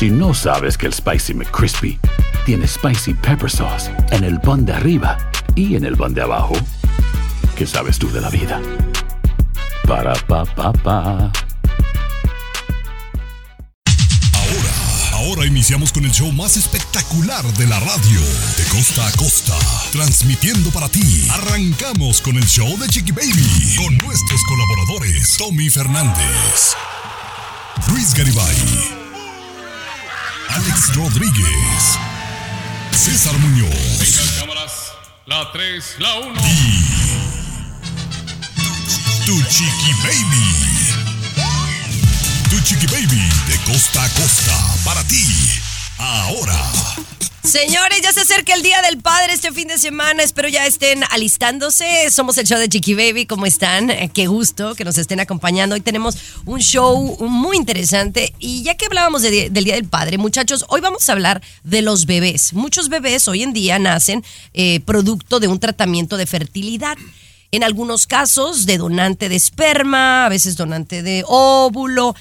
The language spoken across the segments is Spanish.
Si no sabes que el Spicy McCrispy tiene Spicy Pepper Sauce en el pan de arriba y en el pan de abajo, ¿qué sabes tú de la vida? Para, pa, pa, pa. Ahora, ahora iniciamos con el show más espectacular de la radio, de costa a costa, transmitiendo para ti. Arrancamos con el show de Chiqui Baby, con nuestros colaboradores, Tommy Fernández, Luis Garibay, Alex Rodríguez, César Muñoz cámaras. La 3, la 1. Tu Chiqui Baby. Tu Chiqui Baby de costa a costa para ti. Ahora. Señores, ya se acerca el Día del Padre este fin de semana. Espero ya estén alistándose. Somos el show de Chiqui Baby. ¿Cómo están? Eh, Qué gusto que nos estén acompañando. Hoy tenemos un show muy interesante. Y ya que hablábamos de- del Día del Padre, muchachos, hoy vamos a hablar de los bebés. Muchos bebés hoy en día nacen eh, producto de un tratamiento de fertilidad. En algunos casos de donante de esperma, a veces donante de óvulo.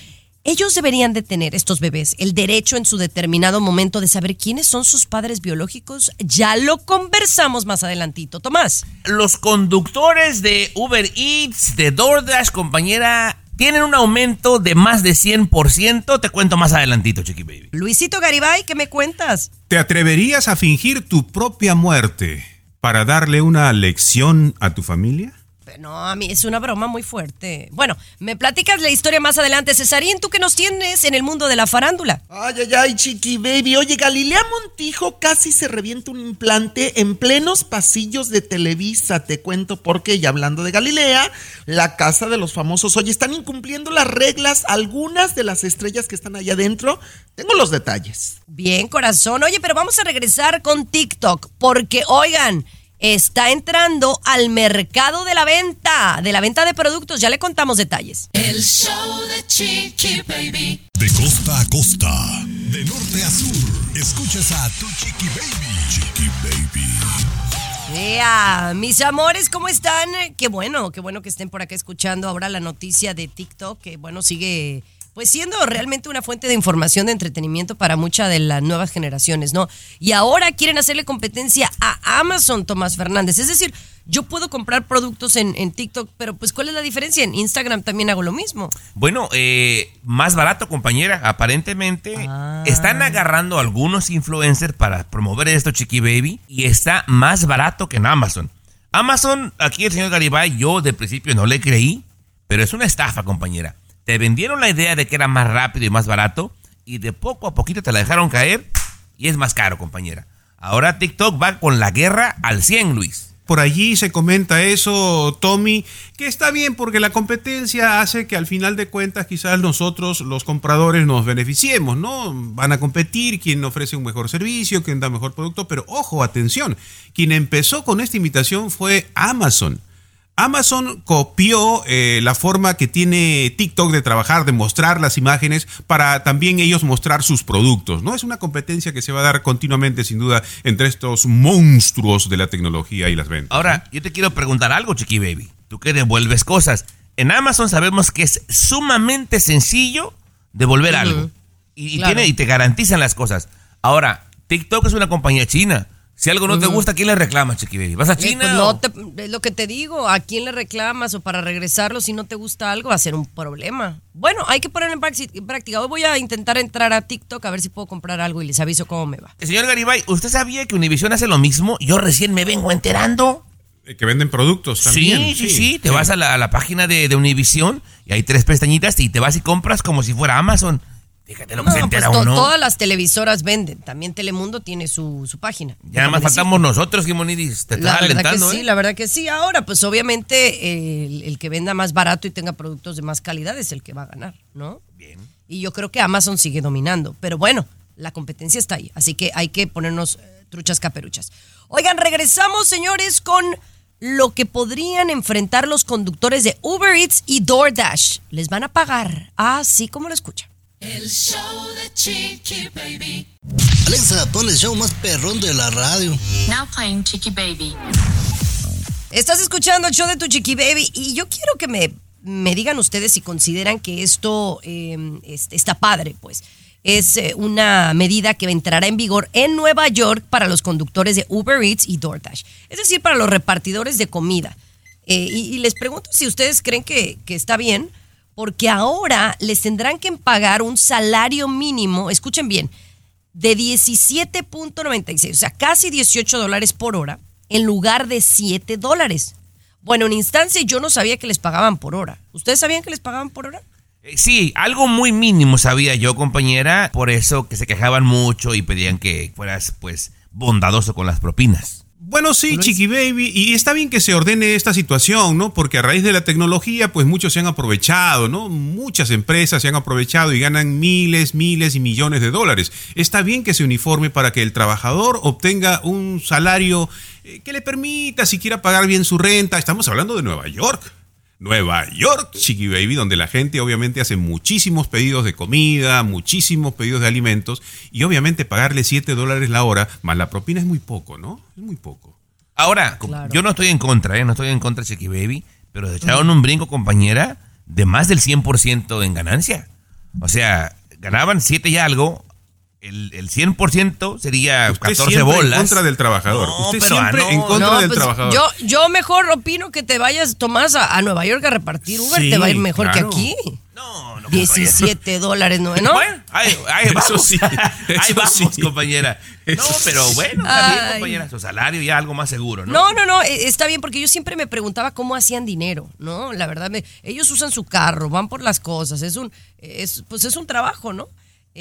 Ellos deberían de tener, estos bebés, el derecho en su determinado momento de saber quiénes son sus padres biológicos. Ya lo conversamos más adelantito. Tomás. Los conductores de Uber Eats, de DoorDash, compañera, tienen un aumento de más de 100%. Te cuento más adelantito, Chiqui Baby. Luisito Garibay, ¿qué me cuentas? ¿Te atreverías a fingir tu propia muerte para darle una lección a tu familia? No, a mí es una broma muy fuerte. Bueno, me platicas la historia más adelante. Cesarín, ¿tú qué nos tienes en el mundo de la farándula? Ay, ay, ay, chiqui baby. Oye, Galilea Montijo casi se revienta un implante en plenos pasillos de Televisa. Te cuento por qué. Y hablando de Galilea, la casa de los famosos. Oye, están incumpliendo las reglas algunas de las estrellas que están allá adentro. Tengo los detalles. Bien, corazón. Oye, pero vamos a regresar con TikTok porque, oigan, está entrando al mercado de la venta, de la venta de productos. Ya le contamos detalles. El show de Chiqui Baby. De costa a costa, de norte a sur, escuchas a tu Chiqui Baby. Chiqui Baby. Ea, mis amores, ¿cómo están? Qué bueno, qué bueno que estén por acá escuchando ahora la noticia de TikTok, que bueno, sigue pues siendo realmente una fuente de información de entretenimiento para muchas de las nuevas generaciones, ¿no? Y ahora quieren hacerle competencia a Amazon, Tomás Fernández. Es decir, yo puedo comprar productos en, en TikTok, pero pues ¿cuál es la diferencia? En Instagram también hago lo mismo. Bueno, eh, más barato, compañera. Aparentemente están agarrando algunos influencers para promover esto, Chiqui Baby, y está más barato que en Amazon. Amazon, aquí el señor Garibay, yo de principio no le creí, pero es una estafa, compañera. Te vendieron la idea de que era más rápido y más barato, y de poco a poquito te la dejaron caer, y es más caro, compañera. Ahora TikTok va con la guerra al 100, Luis. Por allí se comenta eso, Tommy, que está bien porque la competencia hace que al final de cuentas quizás nosotros, los compradores, nos beneficiemos, ¿no? Van a competir quien ofrece un mejor servicio, quien da mejor producto, pero ojo, atención, quien empezó con esta imitación fue Amazon. Amazon copió eh, la forma que tiene TikTok de trabajar, de mostrar las imágenes para también ellos mostrar sus productos. ¿no? Es una competencia que se va a dar continuamente, sin duda, entre estos monstruos de la tecnología y las ventas. Ahora, yo te quiero preguntar algo, Chiqui Baby. Tú que devuelves cosas. En Amazon sabemos que es sumamente sencillo devolver algo. Y, tiene, y te garantizan las cosas. Ahora, TikTok es una compañía china. Si algo no te gusta, ¿quién le reclama, Chiqui Baby? ¿Vas a Eh, China? pues no o- te- es lo que te digo, ¿a quién le reclamas o para regresarlo si no te gusta algo va a ser un problema? Bueno, hay que ponerlo en práctica. Hoy voy a intentar entrar a TikTok a ver si puedo comprar algo y les aviso cómo me va. Señor Garibay, ¿usted sabía que Univision hace lo mismo? Yo recién me vengo enterando. Eh, Que venden productos también. Sí, sí, sí. Te vas a la, a la página de, de Univision y hay tres pestañitas y te vas y compras como si fuera Amazon. Fíjate lo que No, se pues entera to- uno. todas las televisoras venden. También Telemundo tiene su, su página. Ya nada más faltamos nosotros, Gimonidis. Te estás alentando, que sí, ¿eh? la verdad que sí. Ahora, pues obviamente el, el que venda más barato y tenga productos de más calidad es el que va a ganar, ¿no? Bien. Y yo creo que Amazon sigue dominando. Pero bueno, la competencia está ahí. Así que hay que ponernos eh, truchas caperuchas. Oigan, regresamos, señores, con lo que podrían enfrentar los conductores de Uber Eats y DoorDash. Les van a pagar, así como lo escuchan. El show de Chiqui Baby. Alexa, pon el show más perrón de la radio. Now playing Chiqui Baby. Estás escuchando el show de tu Chiqui Baby y yo quiero que me, me digan ustedes si consideran que esto eh, es- está padre, pues. es eh, una medida que entrará en vigor en Nueva York para los conductores de Uber Eats y DoorDash, es decir, para los repartidores de comida. Eh, y, y les pregunto si ustedes creen que, que está bien, porque ahora les tendrán que pagar un salario mínimo, escuchen bien, de 17.96, o sea, casi 18 dólares por hora, en lugar de 7 dólares. Bueno, en instancia yo no sabía que les pagaban por hora. ¿Ustedes sabían que les pagaban por hora? Eh, Sí, algo muy mínimo sabía yo, compañera, por eso que se quejaban mucho y pedían que fueras, pues, bondadoso con las propinas. Bueno, sí, Chiqui Baby, y está bien que se ordene esta situación, ¿no? Porque a raíz de la tecnología, pues muchos se han aprovechado, ¿no? Muchas empresas se han aprovechado y ganan miles, miles y millones de dólares. Está bien que se uniforme para que el trabajador obtenga un salario eh, que le permita siquiera pagar bien su renta. Estamos hablando de Nueva York. Nueva York, Chiqui Baby, donde la gente obviamente hace muchísimos pedidos de comida, muchísimos pedidos de alimentos, y obviamente pagarle 7 dólares la hora, más la propina es muy poco, ¿no? Es muy poco. Ahora, yo no estoy en contra, ¿eh? No estoy en contra de Chiqui Baby, pero se echaron un brinco, compañera, de más del 100% en ganancia. O sea, ganaban 7 y algo, el, el 100% sería Usted 14 siempre bolas. en contra del trabajador. No, Usted pero, siempre ah, no, en contra No, del pues, trabajador. Yo, yo mejor opino que te vayas, Tomás, a, a Nueva York a repartir Uber. Sí, te va a ir mejor claro. que aquí. No, no, 17 dólares, ¿no? ¿no? Bueno, ahí, ahí Eso vamos. sí, ahí vamos, sí. compañera. No, pero bueno, está bien, compañera. Su salario ya algo más seguro, ¿no? No, no, no, eh, está bien porque yo siempre me preguntaba cómo hacían dinero, ¿no? La verdad, me- ellos usan su carro, van por las cosas, es un, es, pues es un trabajo, ¿no?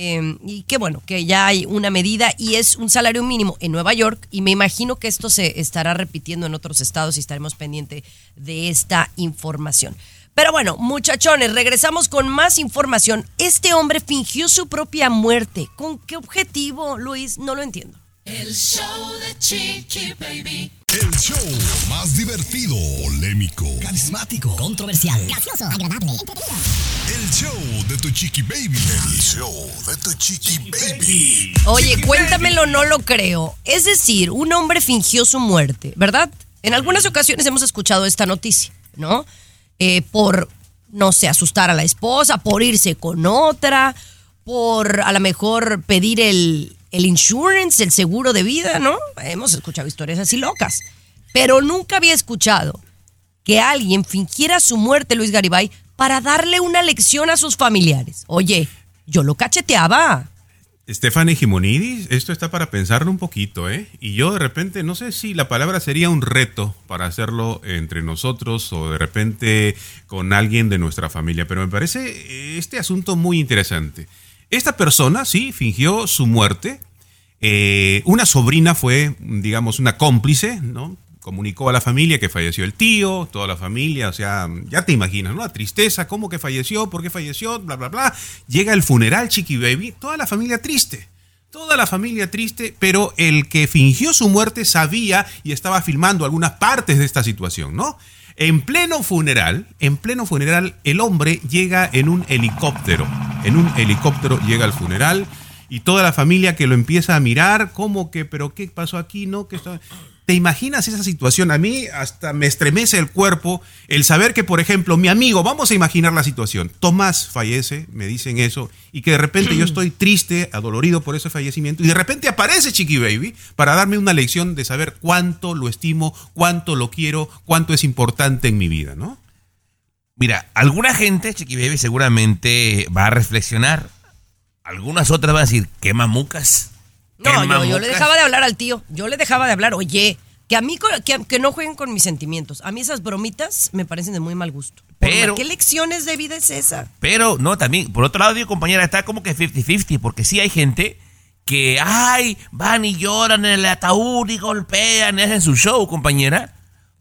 Eh, y qué bueno que ya hay una medida y es un salario mínimo en Nueva York y me imagino que esto se estará repitiendo en otros estados y estaremos pendientes de esta información. Pero bueno, muchachones, regresamos con más información. Este hombre fingió su propia muerte. ¿Con qué objetivo, Luis? No lo entiendo. El show de Chiqui Baby. El show más divertido, polémico, Carismático, controversial, gracioso, agradable, el show de tu chiqui baby. El show de tu chiqui baby. Oye, cuéntamelo, no lo creo. Es decir, un hombre fingió su muerte, ¿verdad? En algunas ocasiones hemos escuchado esta noticia, ¿no? Eh, por, no sé, asustar a la esposa, por irse con otra, por a lo mejor pedir el, el insurance, el seguro de vida, ¿no? Hemos escuchado historias así locas. Pero nunca había escuchado que alguien fingiera su muerte, Luis Garibay, para darle una lección a sus familiares. Oye, yo lo cacheteaba. Stephanie Gimonidis, esto está para pensarlo un poquito, ¿eh? Y yo de repente, no sé si la palabra sería un reto para hacerlo entre nosotros o de repente con alguien de nuestra familia, pero me parece este asunto muy interesante. Esta persona, sí, fingió su muerte. Eh, una sobrina fue, digamos, una cómplice, ¿no? Comunicó a la familia que falleció el tío, toda la familia, o sea, ya te imaginas, ¿no? La tristeza, cómo que falleció, por qué falleció, bla, bla, bla. Llega el funeral, Chiqui Baby, toda la familia triste. Toda la familia triste, pero el que fingió su muerte sabía y estaba filmando algunas partes de esta situación, ¿no? En pleno funeral, en pleno funeral, el hombre llega en un helicóptero. En un helicóptero llega al funeral y toda la familia que lo empieza a mirar, como que, pero qué pasó aquí, no? ¿Qué está? ¿Te imaginas esa situación? A mí hasta me estremece el cuerpo el saber que, por ejemplo, mi amigo, vamos a imaginar la situación, Tomás fallece, me dicen eso, y que de repente yo estoy triste, adolorido por ese fallecimiento, y de repente aparece Chiqui Baby para darme una lección de saber cuánto lo estimo, cuánto lo quiero, cuánto es importante en mi vida, ¿no? Mira, alguna gente, Chiqui Baby, seguramente va a reflexionar. Algunas otras van a decir, qué mamucas. No, yo, yo mamucas". le dejaba de hablar al tío. Yo le dejaba de hablar. Oye, que a mí que, que no jueguen con mis sentimientos. A mí esas bromitas me parecen de muy mal gusto. Pero- ¿Qué lecciones de vida es esa? Pero, no, también, por otro lado, digo, compañera, está como que 50-50, porque sí hay gente que, ay, van y lloran en el ataúd y golpean y hacen su show, compañera,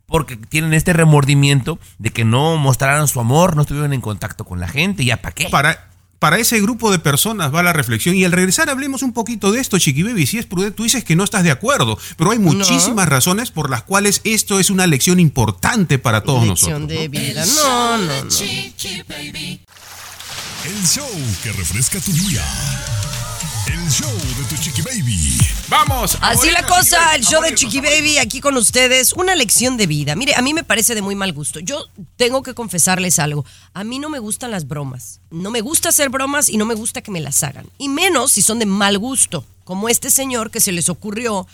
porque tienen este remordimiento de que no mostraron su amor, no estuvieron en contacto con la gente, ya para qué. Para, para ese grupo de personas va la reflexión. Y al regresar hablemos un poquito de esto, Chiqui Baby. Si es prudente, tú dices que no estás de acuerdo, pero hay muchísimas razones por las cuales esto es una lección importante para todos Lección nosotros. de ¿no? vida. El No, show no, de no. Chiqui Baby. El show que refresca tu día. El show de tu chiqui baby. Vamos. Así la cosa, chiqui el show de Chiqui Baby aquí con ustedes. Una lección de vida. Mire, a mí me parece de muy mal gusto. Yo tengo que confesarles algo. A mí no me gustan las bromas. No me gusta hacer bromas y no me gusta que me las hagan. Y menos si son de mal gusto, como este señor que se les ocurrió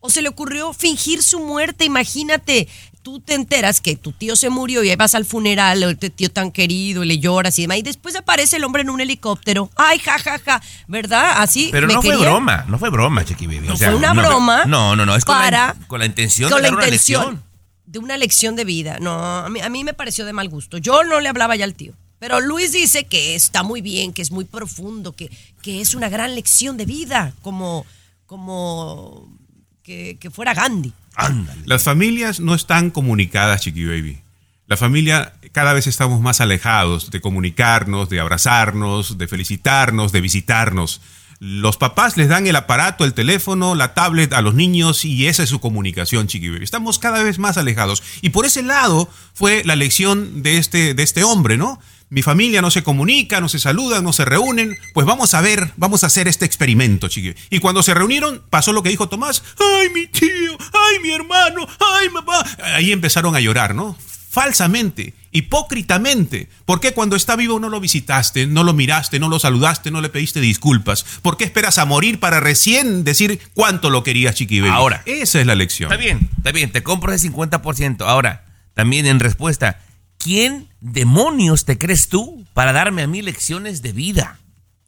o se le ocurrió fingir su muerte. Imagínate, tú te enteras que tu tío se murió y ahí vas al funeral, o este tío tan querido, y le lloras y demás. Y después aparece el hombre en un helicóptero. Ay, ja, ja, ja. ¿Verdad? Así. Pero me no fue broma, no fue broma, Chiqui Baby. No o sea, fue una no, broma No, no, no, es con, para- la, con la intención con de la dar una intención lección. de una lección de vida. No, a mí, a mí me pareció de mal gusto. Yo no le hablaba ya al tío. Pero Luis dice que está muy bien, que es muy profundo, que, que es una gran lección de vida, como, como que, que fuera Gandhi. Las familias no están comunicadas, Chiqui Baby. La familia cada vez estamos más alejados de comunicarnos, de abrazarnos, de felicitarnos, de visitarnos. Los papás les dan el aparato, el teléfono, la tablet a los niños y esa es su comunicación, Chiqui Baby. Estamos cada vez más alejados. Y por ese lado fue la lección de este, de este hombre, ¿no? Mi familia no se comunica, no se saludan, no se reúnen. Pues vamos a ver, vamos a hacer este experimento, Chiqui. Baby. Y cuando se reunieron, pasó lo que dijo Tomás. ¡Ay, mi tío! ¡Ay, mi hermano! ¡Ay, mamá! Ahí empezaron a llorar, ¿no? falsamente, hipócritamente. ¿Por qué cuando está vivo no lo visitaste, no lo miraste, no lo saludaste, no le pediste disculpas? ¿Por qué esperas a morir para recién decir cuánto lo querías, Chiqui Baby? Ahora. Esa es la lección. Está bien, está bien, te compro ese 50%. Ahora, también en respuesta, ¿quién demonios te crees tú para darme a mí lecciones de vida?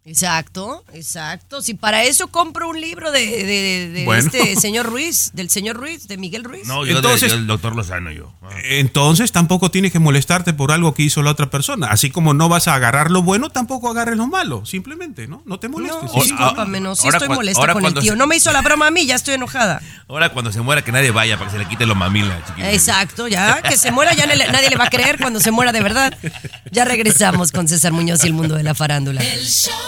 Exacto, exacto. Si para eso compro un libro de, de- de Bueno. este señor Ruiz, del señor Ruiz, de Miguel Ruiz. No, yo, Entonces- de- yo el doctor Lozano, yo. Ah. Entonces tampoco tienes que molestarte por algo que hizo la otra persona. Así como no vas a agarrar lo bueno, tampoco agarres lo malo. Simplemente, ¿no? No te molestes. No, Sí, discúlpame, no, sí ahora estoy cua- molesta ahora con el cuando tío. se- No me hizo la broma a mí, ya estoy enojada. Ahora cuando se muera que nadie vaya para que se le quite los mamilas. Exacto, ya que se muera ya nadie le va a creer cuando se muera de verdad. Ya regresamos con César Muñoz y el mundo de la farándula. El show.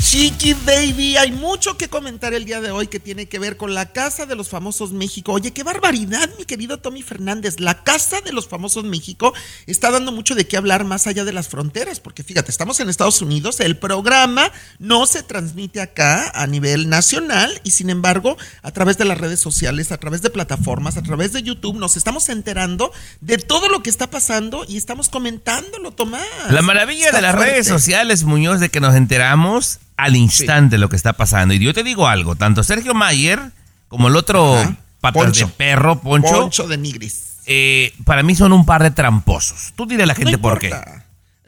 Chiqui Baby, hay mucho que comentar el día de hoy que tiene que ver con la Casa de los Famosos México. Oye, qué barbaridad, mi querido Tommy Fernández. La Casa de los Famosos México está dando mucho de qué hablar más allá de las fronteras, porque fíjate, estamos en Estados Unidos, el programa no se transmite acá a nivel nacional y sin embargo, a través de las redes sociales, a través de plataformas, a través de YouTube, nos estamos enterando de todo lo que está pasando y estamos comentándolo, Tomás. La maravilla Está de las fuerte. redes sociales, Muñoz, de que nos enteramos al instante lo que está pasando. Y yo te digo algo, tanto Sergio Mayer como el otro Ajá. patas Poncho. de perro, Poncho, Poncho de Nigris. eh, para mí son un par de tramposos. Tú dile a la gente no por qué.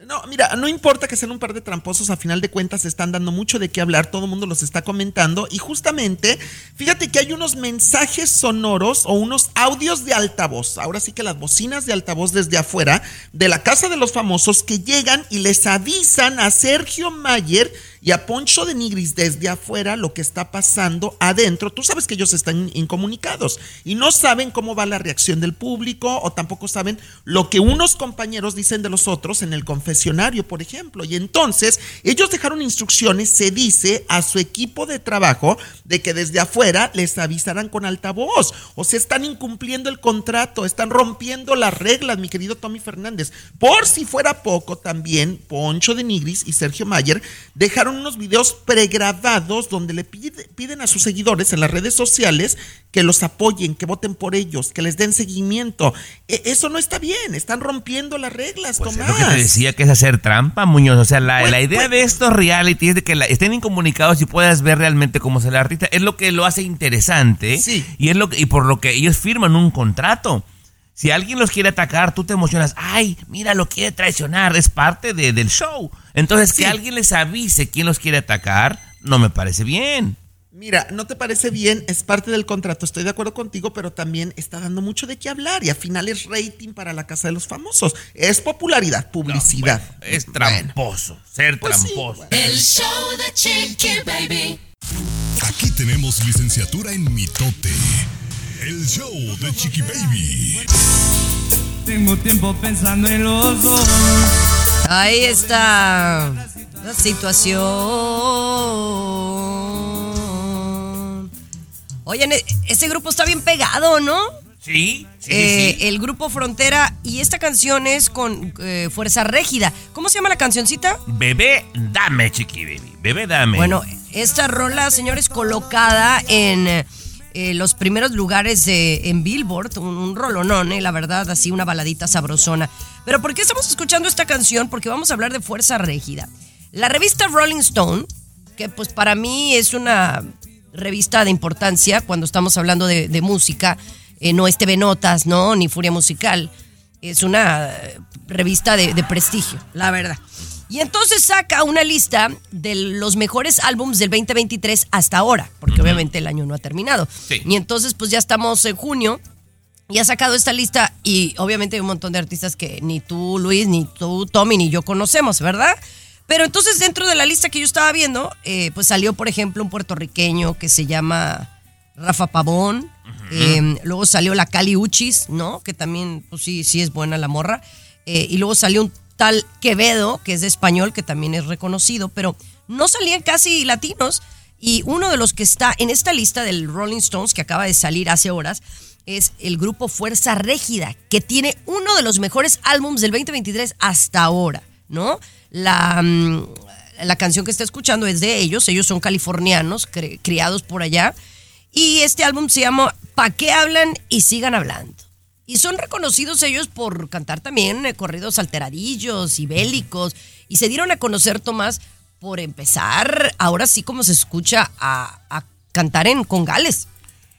No, mira, no importa que sean un par de tramposos, a final de cuentas se están dando mucho de qué hablar, todo el mundo los está comentando y justamente, fíjate que hay unos mensajes sonoros o unos audios de altavoz, ahora sí que las bocinas de altavoz desde afuera de la casa de los famosos que llegan y les avisan a Sergio Mayer y a Poncho de Nigris desde afuera lo que está pasando adentro. Tú sabes que ellos están incomunicados y no saben cómo va la reacción del público o tampoco saben lo que unos compañeros dicen de los otros en el confesionario, por ejemplo. Y entonces ellos dejaron instrucciones, se dice, a su equipo de trabajo de que desde afuera les avisarán con altavoz. O sea, están incumpliendo el contrato, están rompiendo las reglas, mi querido Tommy Fernández. Por si fuera poco, también Poncho de Nigris y Sergio Mayer dejaron unos videos pregrabados donde le pide- piden a sus seguidores en las redes sociales que los apoyen, que voten por ellos, que les den seguimiento. E- eso no está bien, están rompiendo las reglas, Pues es Tomás. lo que te decía que es hacer trampa, Muñoz. O sea, la, Pues- la idea pues- de estos reality es de que la- estén incomunicados y puedas ver realmente cómo se el artista. Es lo que lo hace interesante. Sí. Y es lo que, y por lo que ellos firman un contrato. Si alguien los quiere atacar, tú te emocionas. Ay, mira, lo quiere traicionar. Es parte de- del show. Entonces, Sí. que alguien les avise quién los quiere atacar, no me parece bien. Mira, no te parece bien, es parte del contrato, estoy de acuerdo contigo, pero también está dando mucho de qué hablar y al final es rating para la Casa de los Famosos. Es popularidad, publicidad. Es tramposo. Ser Pues sí, tramposo. bueno. El show de Chiqui Baby. Aquí tenemos licenciatura en mitote. El show de Chiqui Baby. Tengo tiempo pensando en los dos. Ahí está la situación. Oye, ese grupo está bien pegado, ¿no? Sí, sí, Eh, sí. El grupo Frontera y esta canción es con eh, Fuerza Régida. ¿Cómo se llama la cancioncita? Bebé, dame, chiqui baby. Bebé, dame. Bueno, esta rola, señores, colocada en eh, los primeros lugares en Billboard, un, un rolonón, eh, la verdad, así una baladita sabrosona. Pero ¿por qué estamos escuchando esta canción? Porque vamos a hablar de Fuerza Régida. La revista Rolling Stone, que pues para mí es una revista de importancia cuando estamos hablando de, música, eh, no es TV Notas, ¿no? Ni Furia Musical, es una eh, revista de prestigio, la verdad. Y entonces saca una lista de los mejores álbums del 2023 hasta ahora, porque obviamente el año no ha terminado. Sí. Y entonces pues ya estamos en junio y ha sacado esta lista y obviamente hay un montón de artistas que ni tú, Luis, ni tú, Tommy, ni yo conocemos, ¿verdad? Pero entonces dentro de la lista que yo estaba viendo, eh, pues salió por ejemplo un puertorriqueño que se llama Rafa Pavón, eh, luego salió la Cali Uchis, ¿no? Que también, pues sí, sí es buena la morra. Eh, y luego salió un tal Quevedo, que es de español, que también es reconocido, pero no salían casi latinos. Y uno de los que está en esta lista del Rolling Stones, que acaba de salir hace horas, es el grupo Fuerza Régida, que tiene uno de los mejores álbums del 2023 hasta ahora, ¿no? La, mm, la canción que está escuchando es de ellos, ellos son californianos, criados por allá, y este álbum se llama Pa' qué hablan y sigan hablando. Y son reconocidos ellos por cantar también eh, corridos alteradillos y bélicos. Y se dieron a conocer, Tomás, por empezar, ahora sí como se escucha, a, a cantar en congales.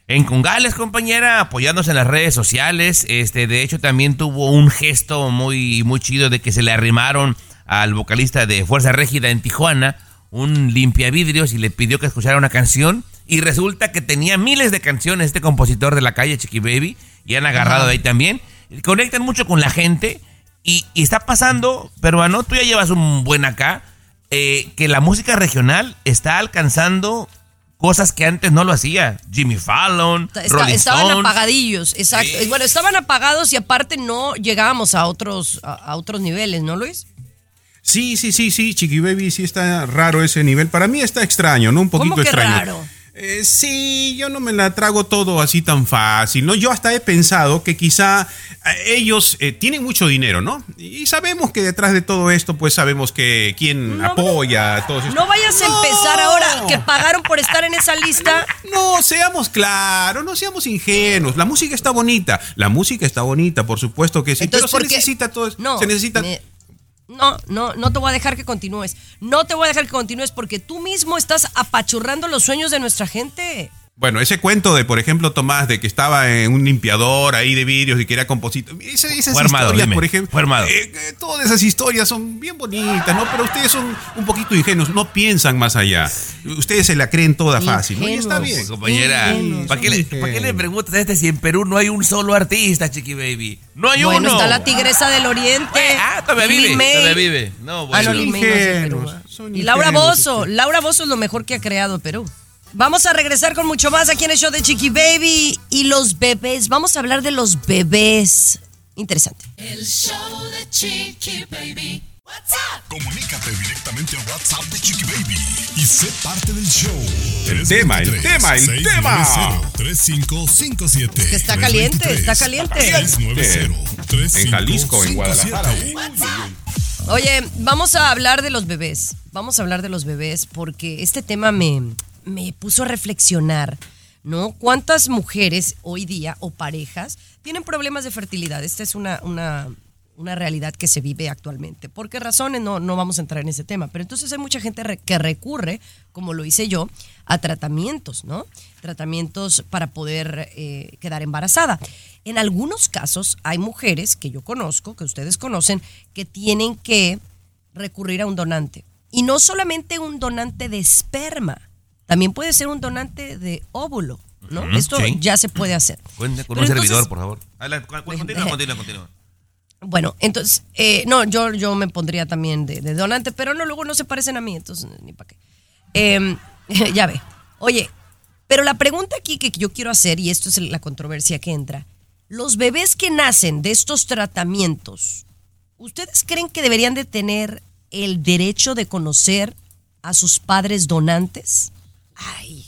En Congales, compañera, apoyándose en las redes sociales. Este, de hecho, también tuvo un gesto muy, muy chido de que se le arrimaron al vocalista de Fuerza Régida en Tijuana, un limpiavidrios, y le pidió que escuchara una canción. Y resulta que tenía miles de canciones este compositor de la calle, Chiqui Baby, y han agarrado de ahí también. Conectan mucho con la gente. Y, y está pasando, peruano, tú ya llevas un buen acá, eh, que la música regional está alcanzando cosas que antes no lo hacía. Jimmy Fallon, Está- Rolling estaban Stones. apagadillos, exacto. Sí. Bueno, estaban apagados y aparte no llegábamos a otros, a, a otros niveles, ¿no, Luis? Sí, sí, sí, sí, Chiqui Baby, sí está raro ese nivel. Para mí está extraño, ¿no? Un poquito ¿Cómo que extraño. raro? Eh, sí, yo no me la trago todo así tan fácil, ¿no? Yo hasta he pensado que quizá eh, ellos eh, tienen mucho dinero, ¿no? Y sabemos que detrás de todo esto, pues sabemos que quién No, apoya a todos estos- No vayas a No. empezar ahora que pagaron por estar en esa lista. No, seamos claros, no seamos ingenuos. La música está bonita, la música está bonita, por supuesto que sí, Entonces, pero ¿por se necesita todo eso. No, se necesita me- no, no, no te voy a dejar que continúes. No te voy a dejar que continúes porque tú mismo estás apachurrando los sueños de nuestra gente. Bueno, ese cuento de, por ejemplo, Tomás, de que estaba en un limpiador ahí de vidrios y que era compositor. esa- Esas armado, historias, dime, por ejemplo. eh, eh, todas esas historias son bien bonitas, ¿no? Pero ustedes son un poquito ingenuos, no piensan más allá. Ustedes se la creen toda fácil, ¿no? Y está Ingenuos. bien. Compañera, Ingenuos. ¿para qué, le, Son para qué le ingenuos. preguntas a este si en Perú no hay un solo artista, Chiqui Baby? No hay bueno, uno. está la tigresa del oriente. Ah, todavía vive, todavía vive. No, Ah, bueno. no Perú, Ingenuos, ¿ah? son Y Laura ingenuos, Bozo. Laura Bozo es lo mejor que ha creado Perú. Vamos a regresar con mucho más aquí en el show de Chiqui Baby y los bebés. Vamos a hablar de los bebés. Interesante. El show de Chiqui Baby. What's up? Comunícate directamente al WhatsApp de Chiqui Baby y sé parte del show. El tema, el tema, el tema. 3557 Que está caliente, está caliente. 690 En Jalisco, en Guadalajara. Oye, vamos a hablar de los bebés. Vamos a hablar de los bebés porque este tema me, me puso a reflexionar, ¿no? ¿Cuántas mujeres hoy día o parejas tienen problemas de fertilidad? Esta es una, una, realidad que se vive actualmente. ¿Por qué razones? No, no vamos a entrar en ese tema. Pero entonces hay mucha gente que recurre, como lo hice yo, a tratamientos, ¿no? Tratamientos para poder eh, quedar embarazada. En algunos casos hay mujeres que yo conozco, que ustedes conocen, que tienen que recurrir a un donante. Y no solamente un donante de esperma, también puede ser un donante de óvulo, ¿no? Esto sí. ya se puede hacer. Cuente con Pero un servidor, entonces- por favor. Adelante, Continúa, continúa, continúa. Bueno, entonces, eh, no, yo, yo me pondría también de, de donante, pero no, luego no se parecen a mí, entonces ni para qué. Eh, ya ve. Oye, pero la pregunta aquí que yo quiero hacer, y esto es la controversia que entra, los bebés que nacen de estos tratamientos, ¿ustedes creen que deberían de tener el derecho de conocer a sus padres donantes? Ay,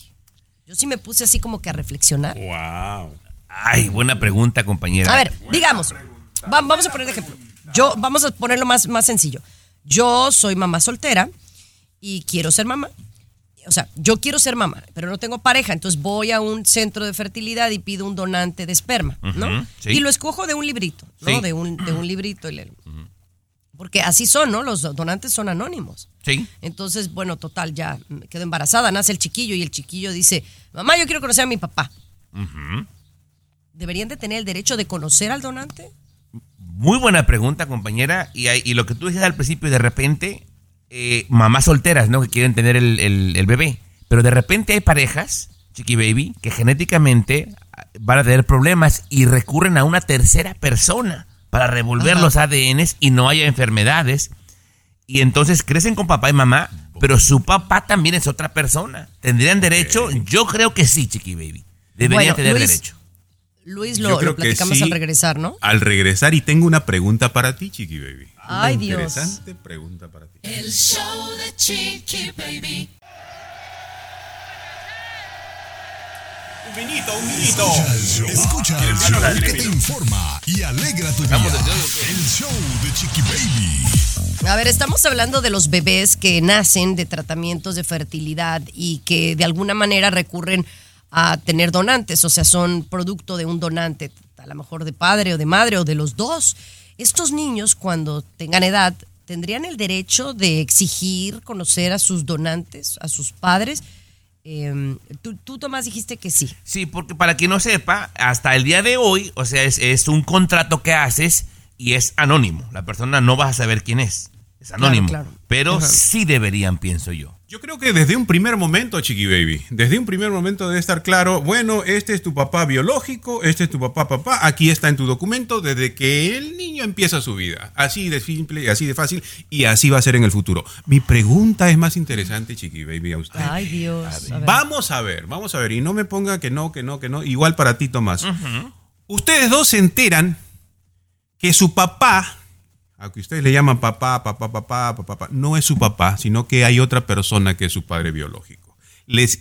Yo sí me puse así como que a reflexionar. Wow. Ay, buena pregunta, compañera. A ver, digamos, va- vamos a poner ejemplo. Yo, vamos a ponerlo más, más sencillo. Yo soy mamá soltera y quiero ser mamá. O sea, yo quiero ser mamá, pero no tengo pareja, entonces voy a un centro de fertilidad y pido un donante de esperma, ¿no? Sí. Y lo escojo de un librito, ¿no? Sí. De, un, de un librito. y le- Porque así son, ¿no? Los donantes son anónimos. Sí. Entonces, bueno, total, ya me quedo embarazada, nace el chiquillo y el chiquillo dice, mamá, yo quiero conocer a mi papá. Ujú. ¿Deberían de tener el derecho de conocer al donante? Muy buena pregunta, compañera. Y, lo que tú decías al principio, de repente, eh, mamás solteras, ¿no? Que quieren tener el, el- el bebé. Pero de repente hay parejas, Chiqui Baby, que genéticamente ah, van a tener problemas y recurren a una tercera persona para revolver Ajá. los ADNs y no haya enfermedades. Y entonces crecen con papá y mamá, pero su papá también es otra persona. ¿Tendrían derecho? Yo creo que sí, Chiqui Baby. Deberían Bueno, tener Luis, derecho. Luis, lo, platicamos sí. al regresar, ¿no? Al regresar, y tengo una pregunta para ti, Chiqui Baby. Ay, Una Dios. Interesante pregunta para ti. El show de Chiqui Baby. Un vinito, un vinito. Escucha el show que te informa y alegra tu día. El show de Chiqui Baby. A ver, estamos hablando de los bebés que nacen de tratamientos de fertilidad y que de alguna manera recurren a tener donantes, o sea, son producto de un donante, a lo mejor de padre o de madre o de los dos. Estos niños, cuando tengan edad, tendrían el derecho de exigir conocer a sus donantes, a sus padres. Eh, tú, tú, Tomás, dijiste que sí. Sí, porque para quien no sepa, hasta el día de hoy, o sea, es, es un contrato que haces y es anónimo. La persona no vas a saber quién es. Es anónimo. claro. Pero Ajá. sí deberían, pienso yo. Yo creo que desde un primer momento, Chiqui Baby, desde un primer momento debe estar claro, bueno, este es tu papá biológico, este es tu papá papá, aquí está en tu documento desde que el niño empieza su vida. Así de simple y así de fácil y así va a ser en el futuro. Mi pregunta es más interesante, Chiqui Baby, a usted. Ay, Dios. A ver. Vamos a ver, vamos a ver, y no me ponga que no, que no, que no, igual para ti, Tomás. Ustedes dos se enteran que su papá, a que ustedes le llaman papá, papá, papá, papá, papá, no es su papá, sino que hay otra persona que es su padre biológico. ¿Les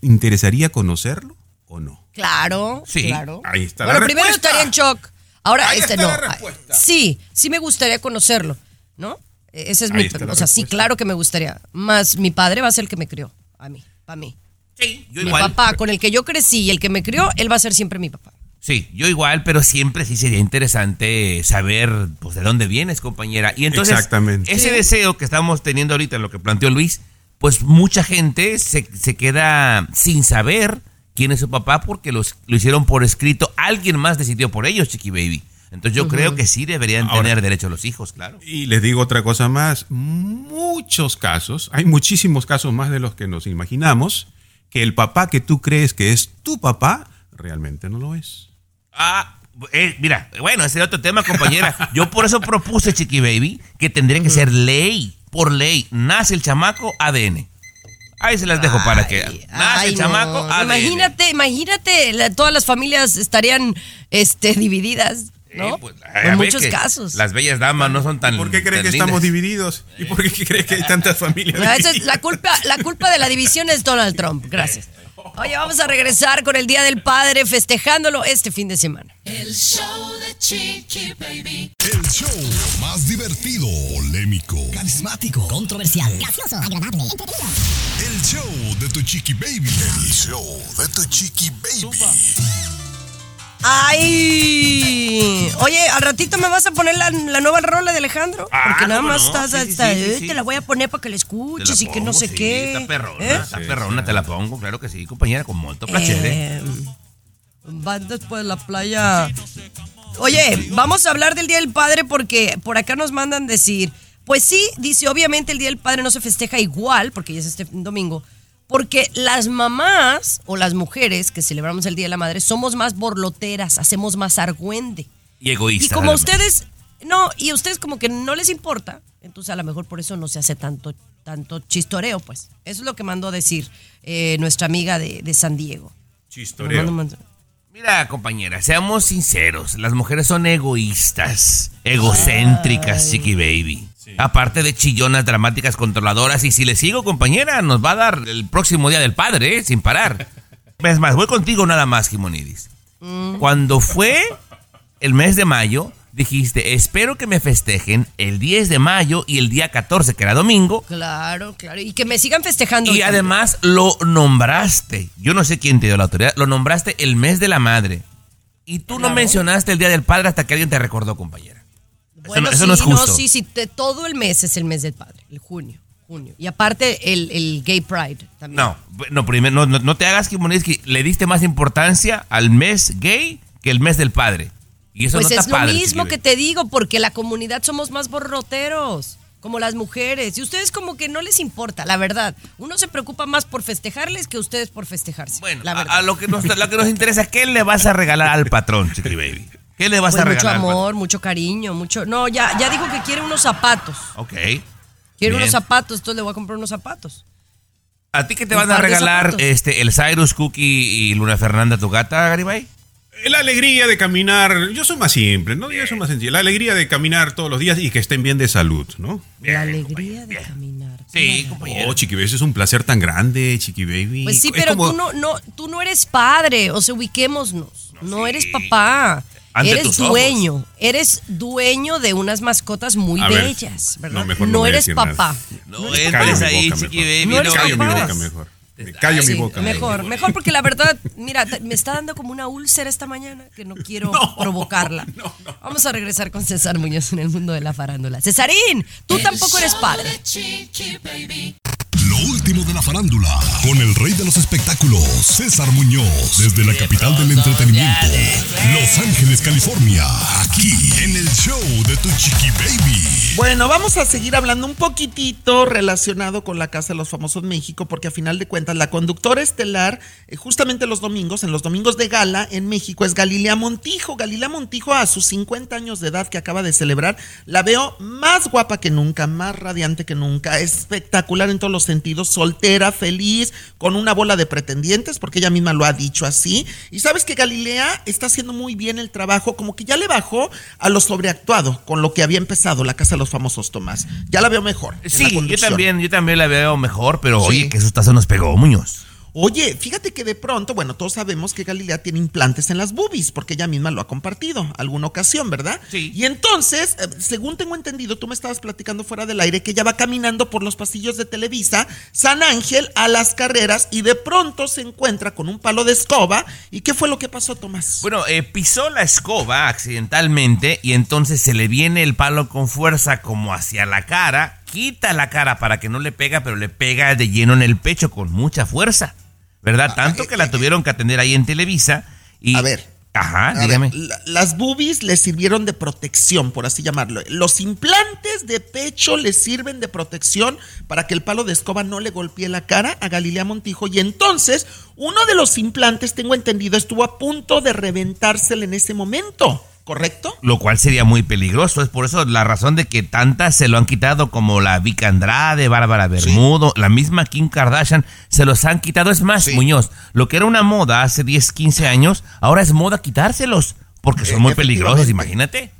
interesaría conocerlo o no? Claro, Sí, claro. ahí está Bueno, la primero respuesta. estaría en shock. Ahora, Ahí este está no. la respuesta. Sí, sí me gustaría conocerlo, ¿no? E- Ese es Ahí mi. está la O sea, sí, claro que me gustaría. Más mi padre va a ser el que me crió. A mí, para mí. Sí, yo Mi igual. papá, con el que yo crecí y el que me crió, él va a ser siempre mi papá. Sí, yo igual, pero siempre sí sería interesante saber pues, de dónde vienes, compañera. Y entonces, Exactamente. ese Sí. deseo que estamos teniendo ahorita, lo que planteó Luis, pues mucha gente se, se queda sin saber quién es su papá porque los, lo hicieron por escrito. Alguien más decidió por ellos, Chiqui Baby. Entonces yo creo que sí deberían Ahora- tener derecho los hijos, claro. Y les digo otra cosa más, muchos casos, hay muchísimos casos más de los que nos imaginamos, que el papá que tú crees que es tu papá, realmente no lo es. Ah, eh, mira, bueno, ese es otro tema, compañera. Yo por eso propuse, Chiqui Baby, que tendría que ser ley, por ley. Nace el chamaco, ADN. Ahí se las dejo para que nace Ay, el no. chamaco, ADN. Imagínate, imagínate, la- todas las familias estarían este, divididas, ¿no? Sí, pues, en muchos casos. Las bellas damas no son tan. ¿Por qué creen tan que estamos divididos? ¿Y por qué creen que hay tantas familias No, es la culpa, la culpa de la división es Donald Trump. Gracias. Oye, vamos a regresar con el Día del Padre, festejándolo este fin de semana. El show de Chiqui Baby. El show más divertido, polémico, Carismático, controversial, gracioso, agradable, entretenido. el show de tu chiqui baby. El show de tu chiqui baby. ¡Ay! Oye, al ratito me vas a poner la, la nueva rola de Alejandro. Ah, Porque nada ¿cómo más no? estás Sí, hasta. sí, sí, "Eh, sí. Te la voy a poner para que la escuches y que no sé qué. Está perrona, ¿Eh? está perrona, te la pongo, claro que sí, compañera, con molto placer. ¿eh? Eh, van después de la playa. Oye, vamos a hablar del Día del Padre porque por acá nos mandan decir, pues sí, dice, obviamente el Día del Padre no se festeja igual, porque ya es este domingo, porque las mamás o las mujeres que celebramos el Día de la Madre somos más borloteras, hacemos más argüende. Y egoísta. Y como ustedes, no, y a ustedes como que no les importa, entonces a lo mejor por eso no se hace tanto, tanto chistoreo, pues. Eso es lo que mandó a decir eh, nuestra amiga de, de San Diego. Chistoreo. Mira, compañera, seamos sinceros. Las mujeres son egoístas, egocéntricas, chiqui baby. Aparte de chillonas, dramáticas, controladoras. Y si le sigo, compañera, nos va a dar el próximo día del padre, ¿eh? sin parar. Es más, voy contigo nada más, Jimonidis. Mm. Cuando fue el mes de mayo, dijiste, espero que me festejen el 10 de mayo y el día 14, que era domingo. Claro, claro. Y que me sigan festejando. Y además lo nombraste. Yo no sé quién te dio la autoridad. Lo nombraste el mes de la madre. Y tú no mencionaste el día del padre hasta que alguien te recordó, compañera. Bueno, no- eso sí, no es justo. sí, sí, te- todo el mes es el mes del padre, el junio, junio. Y aparte el, el Gay Pride también. No, no, primero, no, no, no te hagas que le diste más importancia al mes gay que el mes del padre. Y eso pues no es lo padre. mismo que te digo, porque la comunidad somos más borroteros, como las mujeres. Y ustedes como que no les importa, la verdad. Uno se preocupa más por festejarles que ustedes por festejarse. Bueno, la a, lo, que nos, lo que nos interesa, ¿qué le vas a regalar al patrón, Chiqui Baby? ¿Qué le vas Pues a mucho regalar? al amor, mucho cariño, mucho... No, ya, ya dijo que quiere unos zapatos. Ok. Quiere Bien. unos zapatos, entonces le voy a comprar unos zapatos. ¿A ti qué te van a regalar este, el Cyrus Cookie y Luna Fernanda, tu gata, Garibay? La alegría de caminar, yo soy más simple, ¿no? Yo soy más sencillo. La alegría de caminar todos los días y que estén bien de salud, ¿no? la alegría de caminar. Sí, compañero. Oh, Chiqui Baby, es un placer tan grande, Chiqui Baby. Pues sí, Es pero como- tú, no, no, tú no eres padre, o sea, ubiquémonos. No, eres papá. Ante eres ojos. dueño. Eres dueño de unas mascotas muy A ver, bellas, ¿verdad? no, mejor no voy a eres papá. No eres entres Callo mi ahí, Chiqui mejor. Baby. No eres Callo mi papá. boca mejor. Me callo mi boca mejor, mejor, porque la verdad, mira, me está dando como una úlcera esta mañana que no quiero provocarla. Vamos a regresar con César Muñoz en el mundo de la farándula. Cesarín, tú tampoco eres padre. Último de la farándula, con el rey de los espectáculos, César Muñoz, desde la capital del entretenimiento, Los Ángeles, California, aquí en el show de tu chiqui baby. Bueno, vamos a seguir hablando un poquitito relacionado con la Casa de los Famosos México, porque a final de cuentas la conductora estelar, eh, justamente los domingos, en los domingos de gala en México, es Galilea Montijo. Galilea Montijo, a sus 50 años de edad que acaba de celebrar, la veo más guapa que nunca, más radiante que nunca, espectacular en todos los sentidos, soltera, feliz, con una bola de pretendientes, porque ella misma lo ha dicho así. Y sabes que Galilea está haciendo muy bien el trabajo, como que ya le bajó a lo sobreactuado con lo que había empezado la Casa de los Famosos, Tomás. Ya la veo mejor. Sí, yo también, yo también la veo mejor, pero Sí. oye, que sustazo nos pegó, Muñoz. Oye, fíjate que de pronto, bueno, todos sabemos que Galilea tiene implantes en las boobies, porque ella misma lo ha compartido alguna ocasión, ¿verdad? Sí. Y entonces, eh, según tengo entendido, tú me estabas platicando fuera del aire que ella va caminando por los pasillos de Televisa, San Ángel, a las carreras, y de pronto se encuentra con un palo de escoba. ¿Y qué fue lo que pasó, Tomás? Bueno, eh, pisó la escoba accidentalmente y entonces se le viene el palo con fuerza como hacia la cara, quita la cara para que no le pega, pero le pega de lleno en el pecho con mucha fuerza, ¿verdad? Tanto que la tuvieron que atender ahí en Televisa y... A ver. Ajá, A dígame. ver, la- las boobies le sirvieron de protección, por así llamarlo. Los implantes de pecho le sirven de protección para que el palo de escoba no le golpee la cara a Galilea Montijo. Y entonces, uno de los implantes, tengo entendido, estuvo a punto de reventársele en ese momento, ¿correcto? Lo cual sería muy peligroso. Es por eso la razón de que tantas se lo han quitado, como la Vic Andrade, Bárbara Bermudo, la misma Kim Kardashian, se los han quitado. Es más, Sí. Muñoz, lo que era una moda hace 10, 15 años, ahora es moda quitárselos. Porque son muy peligrosos, imagínate.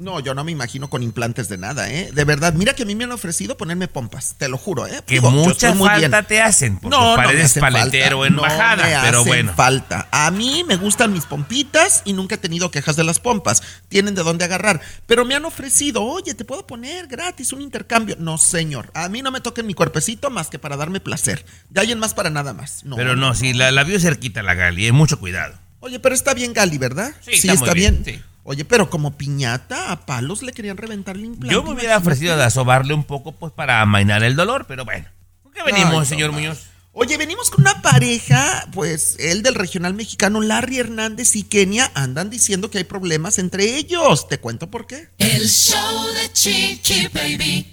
No, yo no me imagino con implantes de nada, ¿eh? De verdad, mira que a mí me han ofrecido ponerme pompas, te lo juro, ¿eh? Que Digo, mucha muy falta bien. te hacen. Porque No, no paletero en No bajada. me pero hacen bueno. falta. A mí me gustan mis pompitas y nunca he tenido quejas de las pompas. Tienen de dónde agarrar. Pero me han ofrecido, oye, te puedo poner gratis un intercambio. No, señor. A mí no me toquen mi cuerpecito más que para darme placer. De ahí en más para nada más. No, Pero no, si la, la vio cerquita la Gali, eh, mucho cuidado. Oye, pero está bien Gali, ¿verdad? Sí, está muy bien, sí. Oye, pero como piñata, a palos le querían reventar el implante. Yo me hubiera imagínate. ofrecido de asobarle un poco pues para amainar el dolor, pero bueno. ¿Por qué venimos, Ay, señor Tomás. Muñoz? Oye, venimos con una pareja, pues el del regional mexicano, Larry Hernández y Kenia, andan diciendo que hay problemas entre ellos. ¿Te cuento por qué? El show de Chiqui Baby.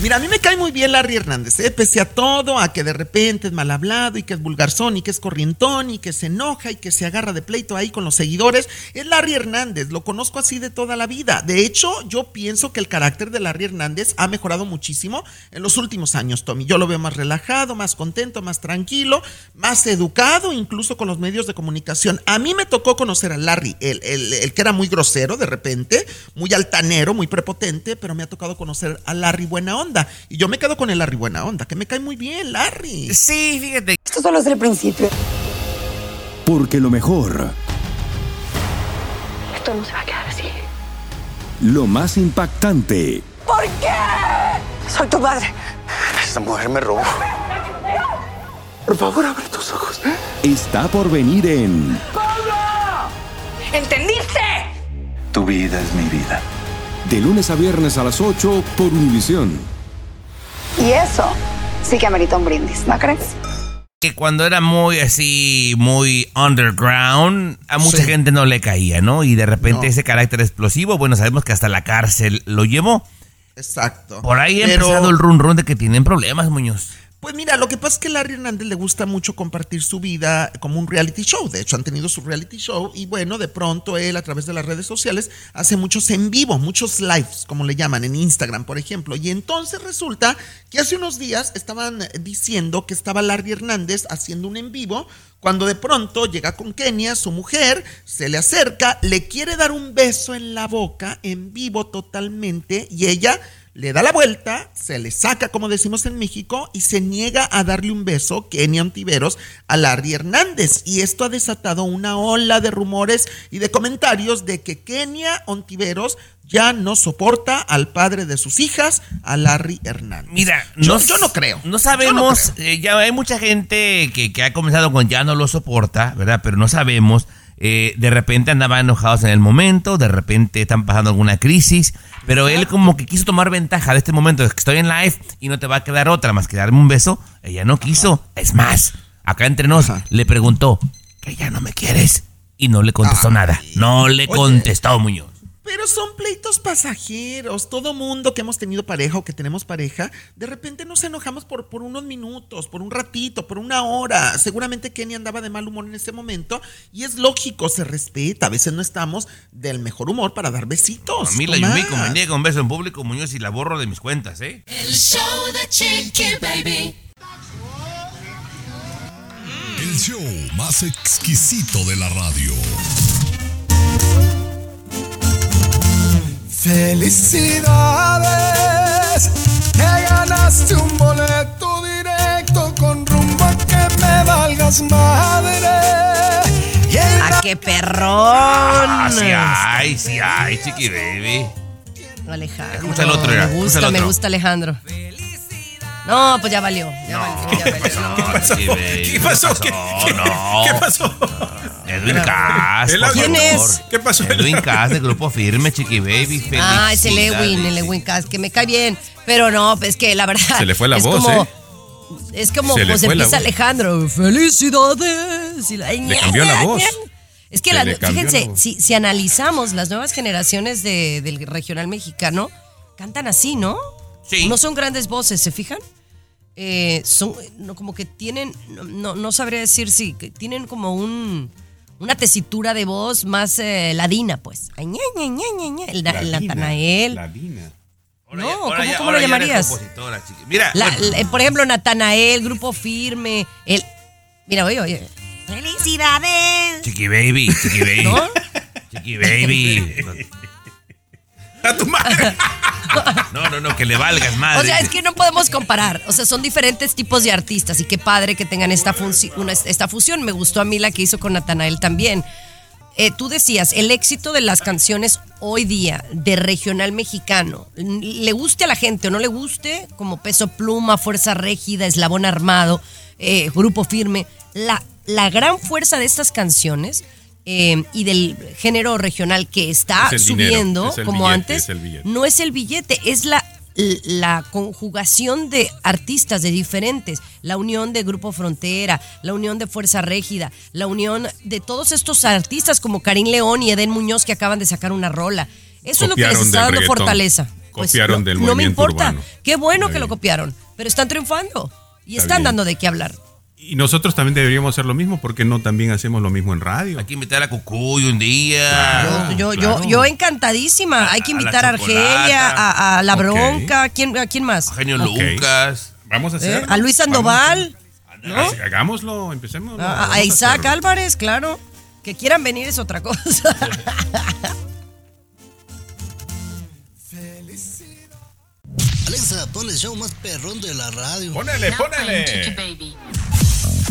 Mira, a mí me cae muy bien Larry Hernández, ¿eh? pese a todo, a que de repente es mal hablado y que es vulgarzón y que es corrientón y que se enoja y que se agarra de pleito ahí con los seguidores. Es Larry Hernández, lo conozco así de toda la vida. De hecho, yo pienso que el carácter de Larry Hernández ha mejorado muchísimo en los últimos años, Tommy. Yo lo veo más relajado, más contento, más tranquilo, más educado, incluso con los medios de comunicación. A mí me tocó conocer a Larry, el, el- el que era muy grosero de repente, muy altanero, muy prepotente, pero me ha tocado conocer a Larry Buena Onda. Y yo me quedo con el Larry Buena Onda, que me cae muy bien, Larry. Sí, fíjate. Esto solo es el principio. Porque lo mejor, Esto no se va a quedar así. lo más impactante, ¿Por qué? Soy tu madre. Esta mujer me robó. Por favor, abre tus ojos. está por venir en ¿Entendiste? Tu vida es mi vida. De lunes a viernes a las 8 por Univisión. Y eso sí que amerita un brindis, ¿no crees? Que cuando era muy así, muy underground, a mucha Sí. gente no le caía, ¿no? Y de repente No. ese carácter explosivo, bueno, sabemos que hasta la cárcel lo llevó. Exacto. Por ahí ha Pero- empezado el run run de que tienen problemas, Muñoz. Pues mira, lo que pasa es que Larry Hernández le gusta mucho compartir su vida como un reality show. De hecho, han tenido su reality show y bueno, de pronto él a través de las redes sociales hace muchos en vivo, muchos lives, como le llaman en Instagram, por ejemplo. Y entonces resulta que hace unos días estaban diciendo que estaba Larry Hernández haciendo un en vivo cuando de pronto llega con Kenia, su mujer, se le acerca, le quiere dar un beso en la boca en vivo totalmente y ella le da la vuelta, se le saca, como decimos en México, y se niega a darle un beso, Kenia Ontiveros, a Larry Hernández. Y esto ha desatado una ola de rumores y de comentarios de que Kenia Ontiveros ya no soporta al padre de sus hijas, a Larry Hernández. Mira, yo, no, yo no creo. No sabemos, creo. eh, ya hay mucha gente que, que ha comenzado con ya no lo soporta, ¿verdad? Pero no sabemos. Eh, de repente andaban enojados en el momento, de repente están pasando alguna crisis, pero él como que quiso tomar ventaja de este momento, de que estoy en live y no te va a quedar otra más que darme un beso. Ella no quiso. Es más, acá entre nos le preguntó que ya no me quieres y no le contestó nada. No le Oye. contestó, Muñoz. Pero son pleitos pasajeros. Todo mundo que hemos tenido pareja o que tenemos pareja, de repente nos enojamos por, por unos minutos, por un ratito, por una hora. Seguramente Kenny andaba de mal humor en ese momento y es lógico, se respeta. A veces no estamos del mejor humor para dar besitos. A mí la. Yumiko me niega un beso en público, Muñoz, y la borro de mis cuentas, ¿eh? El show de Chiqui Baby. El show más exquisito de la radio. Felicidades, que ganaste un boleto directo con rumbo a que me valgas madre. ¡Ah, qué perrón! Ah, sí hay, sí hay, chiqui baby. Alejandro. Escucha el otro, ya, Me gusta, el me otro. gusta Alejandro. No, pues ya valió. Ya valió, ya valió. No, ¿Qué pasó? ¿Qué pasó? ¿Qué, qué- No. qué pasó? Edwin Cass, ¿Quién es? ¿Qué pasó? Edwin Cass de Grupo Firme, chiqui baby. Ah, es el. Ewin, el Ewin Cass, que me cae bien. Pero no, pues que la verdad. Se le fue la es voz, como, ¿eh? Es como Se le pues fue la empieza voz. Alejandro. ¡Felicidades! Y la- Le cambió la voz. Es que la- fíjense, voz. si, si analizamos las nuevas generaciones de- del regional mexicano, cantan así, ¿no? Sí. No son grandes voces, ¿se fijan? Eh, son no, como que tienen, no, no, sabría decir si, tienen como un una tesitura de voz más eh, ladina, pues. Ay, ña, ña, ña, ña, ña. El, el Natanael. Ladina. Ahora No, ya- ¿cómo- ya- cómo ahora lo llamarías? Mira, La- bueno, la- por ejemplo, Natanael, Grupo Firme, el... Mira, oye, oye. ¡Felicidades! chiqui baby, chiqui baby. ¿No? Chiqui baby. A tu madre. No, no, no, que le valgas madre. O sea, es que no podemos comparar. O sea, son diferentes tipos de artistas y qué padre que tengan esta, funci- una- esta fusión. Me gustó a mí la que hizo con Natanael también. Eh, tú decías, el éxito de las canciones hoy día de regional mexicano, le guste a la gente o no le guste, como Peso Pluma, Fuerza Régida, Eslabón Armado, eh, Grupo Firme, la, la gran fuerza de estas canciones eh, y del género regional que está Es el dinero, subiendo, es como billete, antes, es no es el billete, es la, la conjugación de artistas de diferentes, la unión de Grupo Frontera, la unión de Fuerza Régida, la unión de todos estos artistas como Karim León y Eden Muñoz que acaban de sacar una rola. Eso es lo que les está dando fortaleza. pues Copiaron no, del no me movimiento importa. urbano. Qué bueno Está que lo copiaron, pero están triunfando y Está están bien. dando de qué hablar. Y nosotros también deberíamos hacer lo mismo, porque no también hacemos lo mismo en radio. Hay que invitar a Cucuy un día. Yo, claro. yo, yo encantadísima. Hay que a invitar a. Argelia, a, a La. Bronca. ¿A quién, ¿A quién más? Genio Ok. Lucas. Vamos a ¿Eh? hacer. A Luis Sandoval. ¿no? Hagámoslo, empecemos. A, a Isaac Álvarez, claro. Que quieran venir es otra cosa. Alexa, pon el show más perrón de la radio. Ponele, ponele.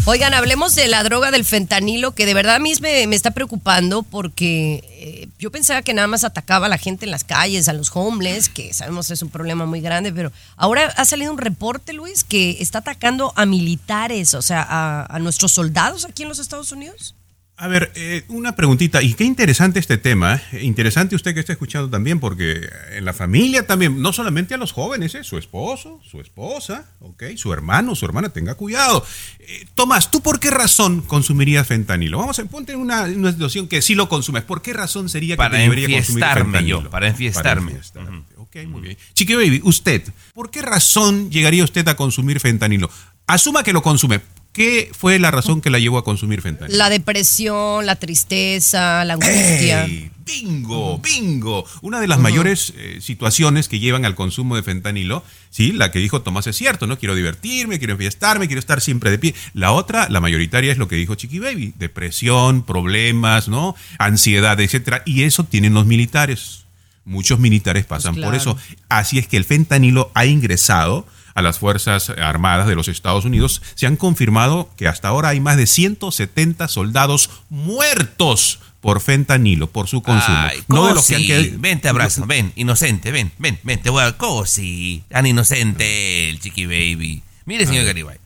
Oigan, hablemos de la droga del fentanilo, que de verdad a mí me, me está preocupando porque eh, yo pensaba que nada más atacaba a la gente en las calles, a los homeless, que sabemos es un problema muy grande, pero ahora ha salido un reporte, Luis, que está atacando a militares, o sea, a, a nuestros soldados aquí en los Estados Unidos. A ver, eh, una preguntita, y qué interesante este tema, eh, interesante usted que está escuchando también, porque en la familia también, no solamente a los jóvenes, eh, su esposo, su esposa, ok, su hermano, su hermana, tenga cuidado. Eh, Tomás, ¿tú por qué razón consumirías fentanilo? Vamos a ponte en una, una situación que sí lo consumes, ¿por qué razón sería que Para te debería consumir fentanilo? yo, para enfiestarme. Ok, muy bien. Chiqui Baby, usted, ¿por qué razón llegaría usted a consumir fentanilo? Asuma que lo consume. ¿Qué fue la razón que la llevó a consumir fentanilo? La depresión, la tristeza, la angustia. ¡Ey! Bingo, bingo. Una de las mayores eh, situaciones que llevan al consumo de fentanilo, sí, la que dijo Tomás es cierto, ¿no? Quiero divertirme, quiero enfiestarme, quiero estar siempre de pie. La otra, la mayoritaria, es lo que dijo Chiqui Baby: depresión, problemas, ¿no? Ansiedad, etcétera. Y eso tienen los militares. Muchos militares pasan Pues por claro. eso. Así es que el fentanilo ha ingresado a las Fuerzas Armadas de los Estados Unidos. Se han confirmado que hasta ahora hay más de 170 soldados muertos por fentanilo, por su consumo. Ay, no de los que han quedado- Ven, te abrazo, ven, inocente, ven, ven, ven, te voy a... Cosi, tan inocente el chiqui baby. Mire, señor Garibay,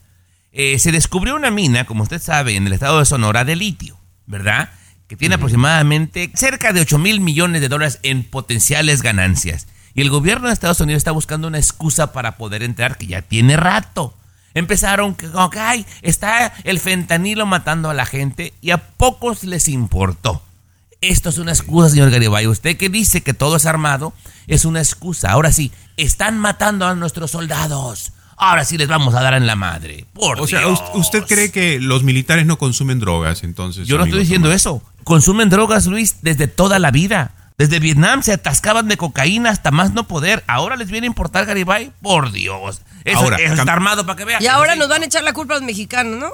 eh, se descubrió una mina, como usted sabe, en el estado de Sonora de litio, ¿verdad? Que tiene aproximadamente cerca de 8 mil millones de dólares en potenciales ganancias. Y el gobierno de Estados Unidos está buscando una excusa para poder entrar, que ya tiene rato. Empezaron que, como que, ay, está el fentanilo matando a la gente y a pocos les importó. Esto es una excusa, señor Garibay. Usted que dice que todo es armado, es una excusa. Ahora sí, están matando a nuestros soldados. Ahora sí les vamos a dar en la madre. Por O sea, Dios. ¿us- ¿usted cree que los militares no consumen drogas entonces? Yo no estoy diciendo Tomás? eso. Consumen drogas, Luis, desde toda la vida. Desde Vietnam se atascaban de cocaína hasta más no poder. Ahora les viene a importar Garibay. Por Dios. Eso, Ahora, eso está armado para que vean. Y ahora nos van a echar la culpa a los mexicanos, ¿no?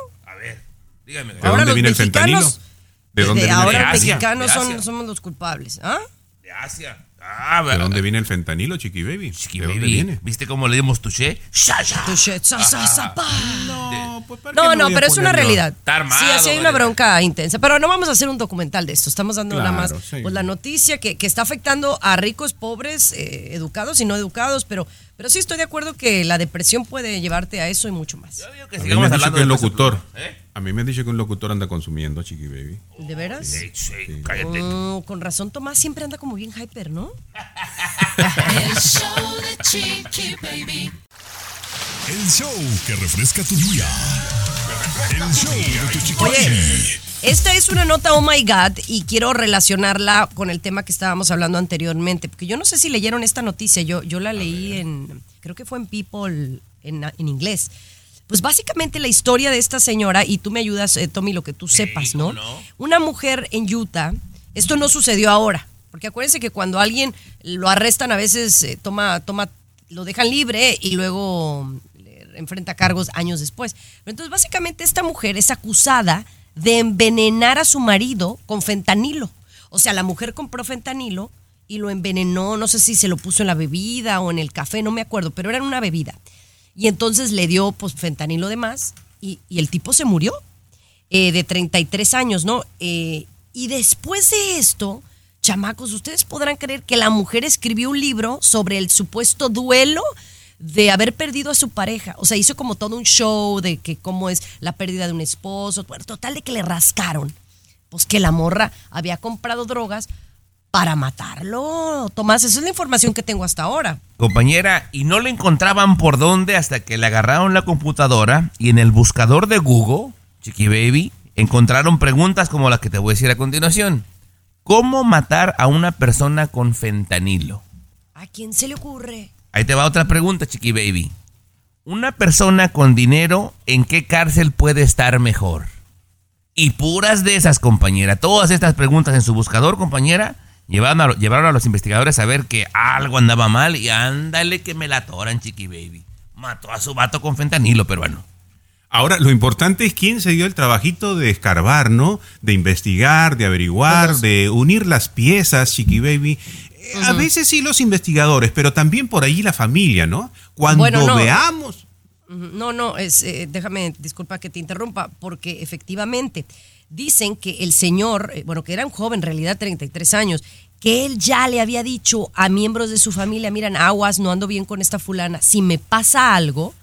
Dígame. ¿De ahora dónde los viene el fentanilo? mexicanos- ¿De dónde viene el ahora los mexicanos de son, somos los culpables. ¿Ah? De Asia. Ah, ¿De dónde viene el fentanilo, Chiqui Baby? Chiqui ¿De dónde Baby, viene? ¿Viste cómo le dimos touché? Shasha. Touché, sa, sa, sa, pa. No, pues ¿para qué No, no, pero es una yo? realidad. Está armado, sí, así hay una bronca intensa. Pero no vamos a hacer un documental de esto. Estamos dando nada más Claro, sí. pues, la noticia que, que está afectando a ricos, pobres, eh, educados y no educados. Pero, pero sí estoy de acuerdo que la depresión puede llevarte a eso y mucho más. Que A mí me sigamos hablando que el locutor. ¿eh? A mí me han dicho que un locutor anda consumiendo, Chiqui Baby. ¿De veras? Sí, sí, cállate. Mm, con razón, Tomás siempre anda como bien hyper, ¿no? El show de Chiqui Baby. El show que refresca tu día. El show de tu chiqui Oye, baby. esta es una nota, oh my God, y quiero relacionarla con el tema que estábamos hablando anteriormente, porque yo no sé si leyeron esta noticia, yo, yo la leí en, creo que fue en People en, en inglés. Pues básicamente la historia de esta señora, y tú me ayudas, eh, Tommy, lo que tú sepas, ¿no? Una mujer en Utah, esto no sucedió ahora, porque acuérdense que cuando alguien lo arrestan a veces eh, toma, toma, lo dejan libre y luego enfrenta cargos años después. Pero entonces básicamente esta mujer es acusada de envenenar a su marido con fentanilo. O sea, la mujer compró fentanilo y lo envenenó, no sé si se lo puso en la bebida o en el café, no me acuerdo, pero era en una bebida. Y entonces le dio pues, fentanilo de más y, y el tipo se murió eh, de 33 años, ¿no? Eh, y después de esto, chamacos, ustedes podrán creer que la mujer escribió un libro sobre el supuesto duelo de haber perdido a su pareja. O sea, hizo como todo un show de que cómo es la pérdida de un esposo. Total de que le rascaron. Pues que la morra había comprado drogas para matarlo. Tomás, esa es la información que tengo hasta ahora. Compañera, y no le encontraban por dónde hasta que le agarraron la computadora y en el buscador de Google, Chiqui Baby, encontraron preguntas como las que te voy a decir a continuación. ¿Cómo matar a una persona con fentanilo? ¿A quién se le ocurre? Ahí te va otra pregunta, Chiqui Baby. Una persona con dinero, ¿en qué cárcel puede estar mejor? Y puras de esas, compañera. Todas estas preguntas en su buscador, compañera, llevaron a, llevaron a los investigadores a ver que algo andaba mal y ándale que me la atoran, Chiqui Baby. Mató a su vato con fentanilo peruano. Ahora, lo importante es quién se dio el trabajito de escarbar, ¿no? De investigar, de averiguar, de unir las piezas, Chiqui Baby. Eh, A veces sí los investigadores, pero también por ahí la familia, ¿no? Cuando Bueno, no. veamos... No, no, es, eh, déjame, disculpa que te interrumpa, porque efectivamente dicen que el señor, eh, bueno, que era un joven, en realidad 33 años, que él ya le había dicho a miembros de su familia, miran, aguas, no ando bien con esta fulana, si me pasa algo,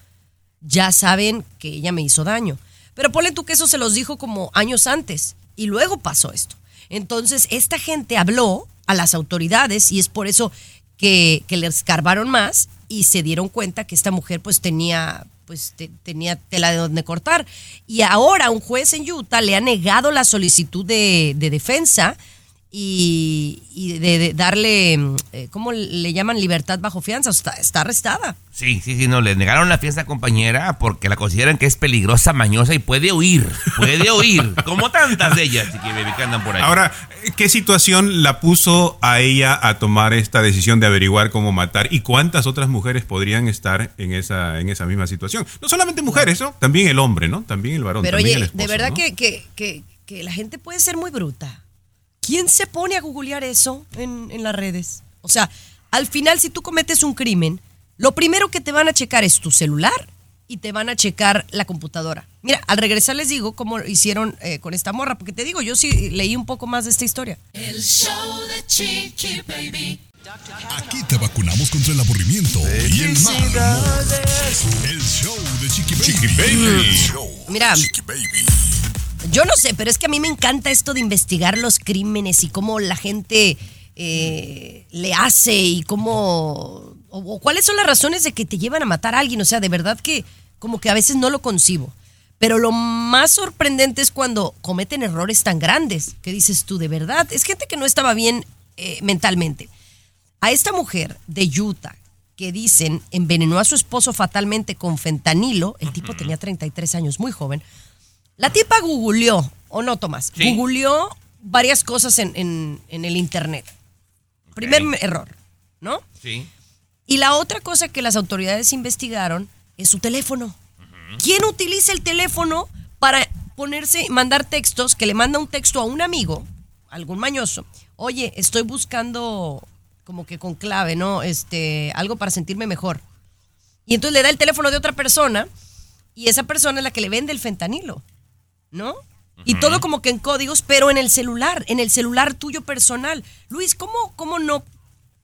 ya saben que ella me hizo daño. Pero ponle tú que eso se los dijo como años antes y luego pasó esto. Entonces, esta gente habló a las autoridades y es por eso que, que le escarbaron más y se dieron cuenta que esta mujer pues tenía pues te- tenía tela de donde cortar. Y ahora un juez en Utah le ha negado la solicitud de, de defensa y, y de, de darle, mm, eh, ¿cómo le llaman? Libertad bajo fianza. Está, está arrestada. Sí, sí, sí, no, le negaron la fiesta compañera porque la consideran que es peligrosa, mañosa y puede huir. Puede huir. como tantas de ellas, que andan por ahí. Ahora, ¿qué situación la puso a ella a tomar esta decisión de averiguar cómo matar? ¿Y cuántas otras mujeres podrían estar en esa, en esa misma situación? No solamente mujeres, ¿no? También el hombre, ¿no? También el varón. Pero también oye, el esposo, de verdad ¿no? que, que, que, que la gente puede ser muy bruta. ¿Quién se pone a googlear eso en, en las redes? O sea, al final, si tú cometes un crimen, lo primero que te van a checar es tu celular y te van a checar la computadora. Mira, al regresar les digo cómo hicieron eh, con esta morra, porque te digo, yo sí leí un poco más de esta historia. El show de Chiqui Baby. Aquí te vacunamos contra el aburrimiento y el mal humor. El show de Chiqui Baby. El show Mira, Chiqui Baby. Yo no sé, pero es que a mí me encanta esto de investigar los crímenes y cómo la gente eh, le hace y cómo... O, o cuáles son las razones de que te llevan a matar a alguien. O sea, de verdad que como que a veces no lo concibo. Pero lo más sorprendente es cuando cometen errores tan grandes. que dices tú, de verdad? Es gente que no estaba bien eh, mentalmente. A esta mujer de Utah que dicen envenenó a su esposo fatalmente con fentanilo, el tipo tenía 33 años, muy joven, la tipa googleó, o no, Tomás, Sí. googleó varias cosas en, en- en el internet. Primer error, ¿no? Sí. Y la otra cosa que las autoridades investigaron es su teléfono. ¿Quién utiliza el teléfono para ponerse, mandar textos, que le manda un texto a un amigo, algún mañoso? Oye, estoy buscando como que con clave, ¿no? Este, algo para sentirme mejor. Y entonces le da el teléfono de otra persona y esa persona es la que le vende el fentanilo, ¿no? Y todo como que en códigos, pero en el celular, en el celular tuyo personal. Luis, ¿cómo, cómo no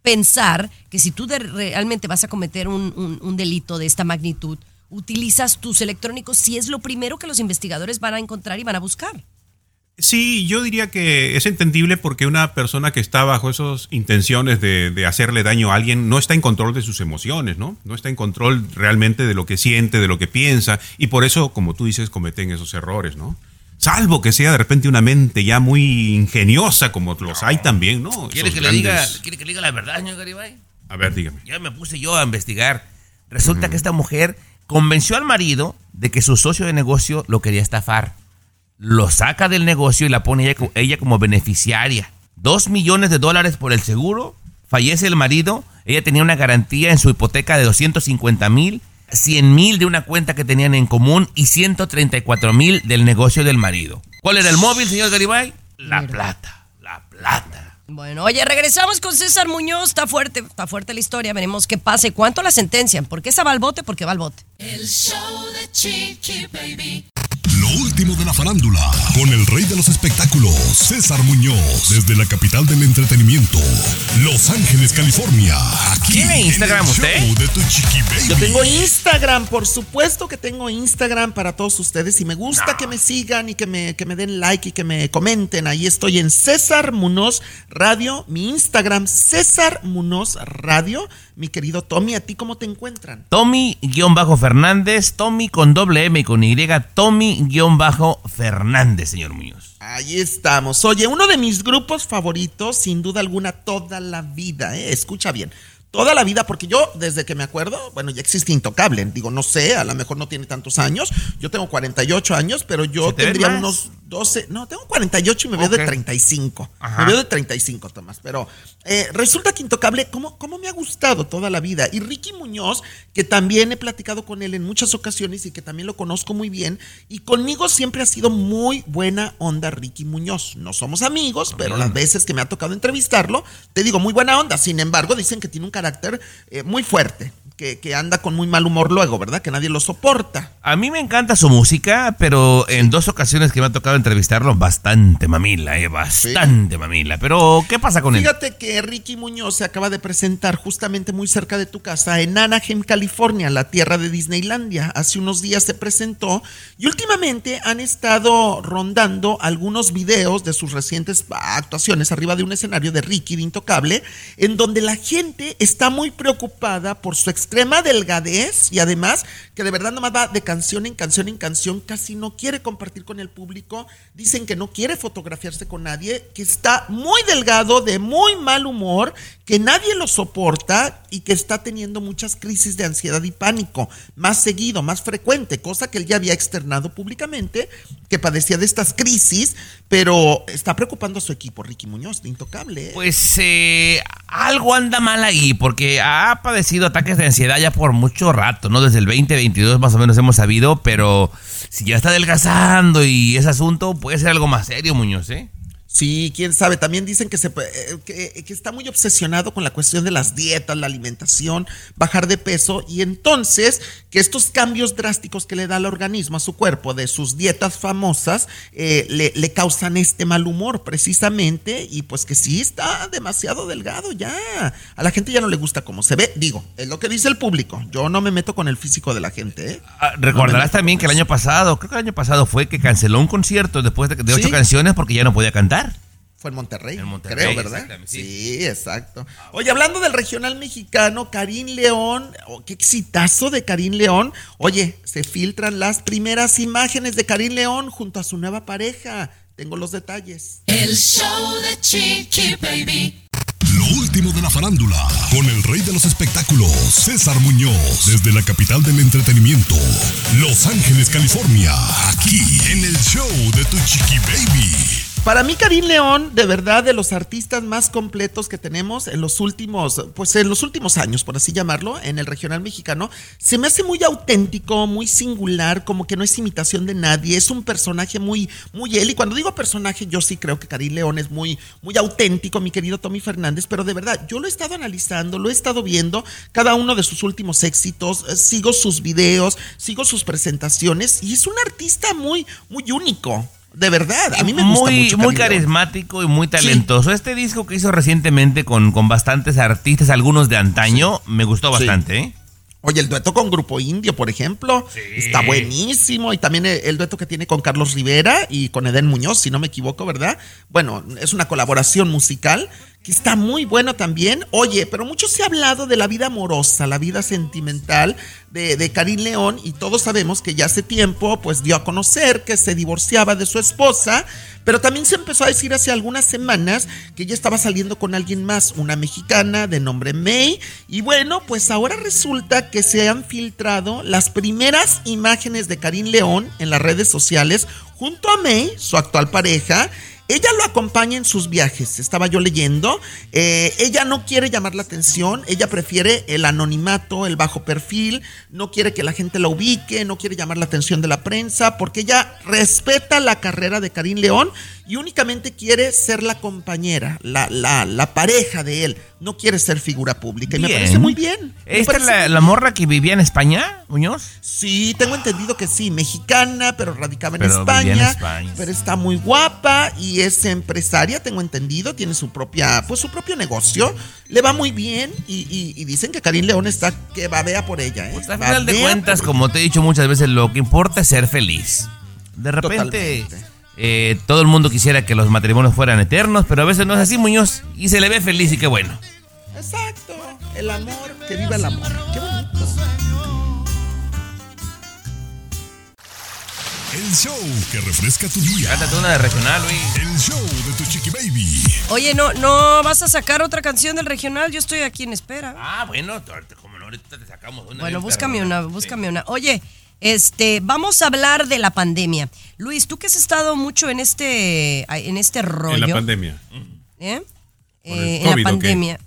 pensar que si tú de- realmente vas a cometer un, un- un delito de esta magnitud, utilizas tus electrónicos si es lo primero que los investigadores van a encontrar y van a buscar? Sí, yo diría que es entendible porque una persona que está bajo esas intenciones de, de hacerle daño a alguien no está en control de sus emociones, ¿no? No está en control realmente de lo que siente, de lo que piensa, y por eso, como tú dices, cometen esos errores, ¿no? Salvo que sea de repente una mente ya muy ingeniosa, como los hay también, ¿no? ¿Quiere Esos que, le diga, ¿Quiere que le diga la verdad, señor Garibay? A ver, dígame. Ya me puse yo a investigar. Resulta que esta mujer convenció al marido de que su socio de negocio lo quería estafar. Lo saca del negocio y la pone ella, co- ella como beneficiaria. Dos millones de dólares por el seguro. Fallece el marido. Ella tenía una garantía en su hipoteca de 250 mil, 100 mil de una cuenta que tenían en común y 134 mil del negocio del marido. ¿Cuál era el móvil, señor Garibay? La plata. La plata. Bueno, oye, regresamos con César Muñoz. Está fuerte, está fuerte la historia. Veremos qué pasa y cuánto la sentencian. ¿Por qué esa va al bote? Porque va al bote. El show de Chiqui Baby. Lo último de la farándula, con el rey de los espectáculos, César Muñoz, desde la capital del entretenimiento, Los Ángeles, California. Aquí ¿Tiene en Instagram usted? show de tu Chiqui Baby. Yo tengo Instagram, por supuesto que tengo Instagram para todos ustedes y me gusta que me sigan y que me, que me den like y que me comenten. Ahí estoy en César Munoz Radio, mi Instagram César Munoz Radio. Mi querido Tommy, ¿a ti cómo te encuentran? Tommy-Fernández, Tommy con doble M y con Y, Tommy-Fernández, señor Muñoz. Ahí estamos. Oye, uno de mis grupos favoritos, sin duda alguna, toda la vida, ¿eh? escucha bien. Toda la vida, porque yo desde que me acuerdo, bueno, ya existe Intocable, digo, no sé, a lo mejor no tiene tantos años, yo tengo 48 años, pero yo ¿Se te ven tendría unos 12, no, tengo 48 y me veo de Ok. 35, Ajá. me veo de 35, Tomás, pero eh, resulta que Intocable, ¿cómo, ¿cómo me ha gustado toda la vida? Y Ricky Muñoz, que también he platicado con él en muchas ocasiones y que también lo conozco muy bien, y conmigo siempre ha sido muy buena onda Ricky Muñoz. No somos amigos, pero las veces que me ha tocado entrevistarlo, te digo, muy buena onda. Sin embargo, dicen que tiene un carácter eh, muy fuerte, que, que anda con muy mal humor luego, ¿verdad? Que nadie lo soporta. A mí me encanta su música, pero en dos ocasiones que me ha tocado entrevistarlo, bastante mamila, eh, bastante mamila. Pero, ¿qué pasa con él? Fíjate que Ricky Muñoz se acaba de presentar justamente muy cerca de tu casa, en Anaheim, California, la tierra de Disneylandia. Hace unos días se presentó y últimamente han estado rondando algunos videos de sus recientes actuaciones arriba de un escenario de Ricky de Intocable, en donde la gente está muy preocupada por su extrema delgadez y además que de verdad nomás va de canción en canción en canción, casi no quiere compartir con el público, dicen que no quiere fotografiarse con nadie, que está muy delgado, de muy mal humor, que nadie lo soporta y que está teniendo muchas crisis de ansiedad y pánico, más seguido, más frecuente, cosa que él ya había externado públicamente, que padecía de estas crisis, pero está preocupando a su equipo, Ricky Muñoz, de Intocable. ¿eh? Pues eh, algo anda mal ahí, porque ha padecido ataques de ansiedad ya por mucho rato, ¿no? Desde el 2022 más o menos hemos sabido, pero si ya está adelgazando y ese asunto puede ser algo más serio, Muñoz, ¿eh? Sí, quién sabe. También dicen que, se, eh, que, que, está muy obsesionado con la cuestión de las dietas, la alimentación, bajar de peso. Y entonces, que estos cambios drásticos que le da al organismo, a su cuerpo, de sus dietas famosas, eh, le, le, causan este mal humor, precisamente. Y pues que sí está demasiado delgado ya. A la gente ya no le gusta cómo se ve. Digo, es lo que dice el público. Yo no me meto con el físico de la gente. ¿eh? Ah, recordarás no también que el año pasado, creo que el año pasado fue que canceló un concierto después de, de ocho ¿Sí? canciones porque ya no podía cantar. Fue en Monterrey, en Monterrey creo, ¿verdad? Sí. sí. exacto. Oye, hablando del regional mexicano, Karim León, oh, qué exitazo de Karim León. Oye, se filtran las primeras imágenes de Karim León junto a su nueva pareja. Tengo los detalles. El show de Chiqui Baby. Lo último de la farándula, con el rey de los espectáculos, César Muñoz, desde la capital del entretenimiento, Los Ángeles, California, aquí en el show de Tu Chiqui Baby. Para mí, Karim León, de verdad, de los artistas más completos que tenemos en los últimos, pues en los últimos años, por así llamarlo, en el regional mexicano, se me hace muy auténtico, muy singular, como que no es imitación de nadie, es un personaje muy, muy él. Y cuando digo personaje, yo sí creo que Karim León es muy, muy auténtico, mi querido Tommy Fernández, pero de verdad, yo lo he estado analizando, lo he estado viendo, cada uno de sus últimos éxitos, eh, sigo sus videos, sigo sus presentaciones, y es un artista muy, muy único. De verdad, a mí me gusta muy, mucho. Muy carismático y muy talentoso. Sí. Este disco que hizo recientemente con, con bastantes artistas, algunos de antaño, sí. me gustó bastante, sí. ¿eh? Oye, el dueto con Grupo Indio, por ejemplo, está buenísimo. Y también el, el, dueto que tiene con Carlos Rivera y con Eden Muñoz, si no me equivoco, ¿verdad? Bueno, es una colaboración musical que está muy bueno también. Oye, pero mucho se ha hablado de la vida amorosa, la vida sentimental de, de Karim León y todos sabemos que ya hace tiempo pues dio a conocer que se divorciaba de su esposa, pero también se empezó a decir hace algunas semanas que ella estaba saliendo con alguien más, una mexicana de nombre May, y bueno, pues ahora resulta que se han filtrado las primeras imágenes de Karim León en las redes sociales junto a May, su actual pareja, ella lo acompaña en sus viajes, estaba yo leyendo. Eh, ella no quiere llamar la atención, ella prefiere el anonimato, el bajo perfil, no quiere que la gente la ubique, no quiere llamar la atención de la prensa, porque ella respeta la carrera de Karim León y únicamente quiere ser la compañera, la, la, la pareja de él. No quiere ser figura pública. Y me parece muy bien. ¿Esta es la, la, morra que vivía en España, Muñoz? Sí, tengo entendido que sí, mexicana, pero radicaba en, pero España, en España. Pero está muy guapa y es empresaria, tengo entendido, tiene su propia, pues su propio negocio, le va muy bien y, y, y dicen que Karim León está que babea por ella. ¿eh? Pues a final de cuentas, como te he dicho muchas veces, lo que importa es ser feliz. De repente, eh, todo el mundo quisiera que los matrimonios fueran eternos, pero a veces no es así, Muñoz, y se le ve feliz y qué bueno. Exacto, el amor, que viva el amor. Qué bonito. El show que refresca tu día. Cántate una de regional, Luis. El show de tu chiqui baby. Oye, no, no vas a sacar otra canción del regional. Yo estoy aquí en espera. Ah, bueno, como no, ahorita te sacamos una. Bueno, búscame una, búscame una. Oye, este, vamos a hablar de la pandemia. Luis, tú que has estado mucho en este, en este rollo. En la pandemia. ¿eh? ¿Por el Eh, en la pandemia.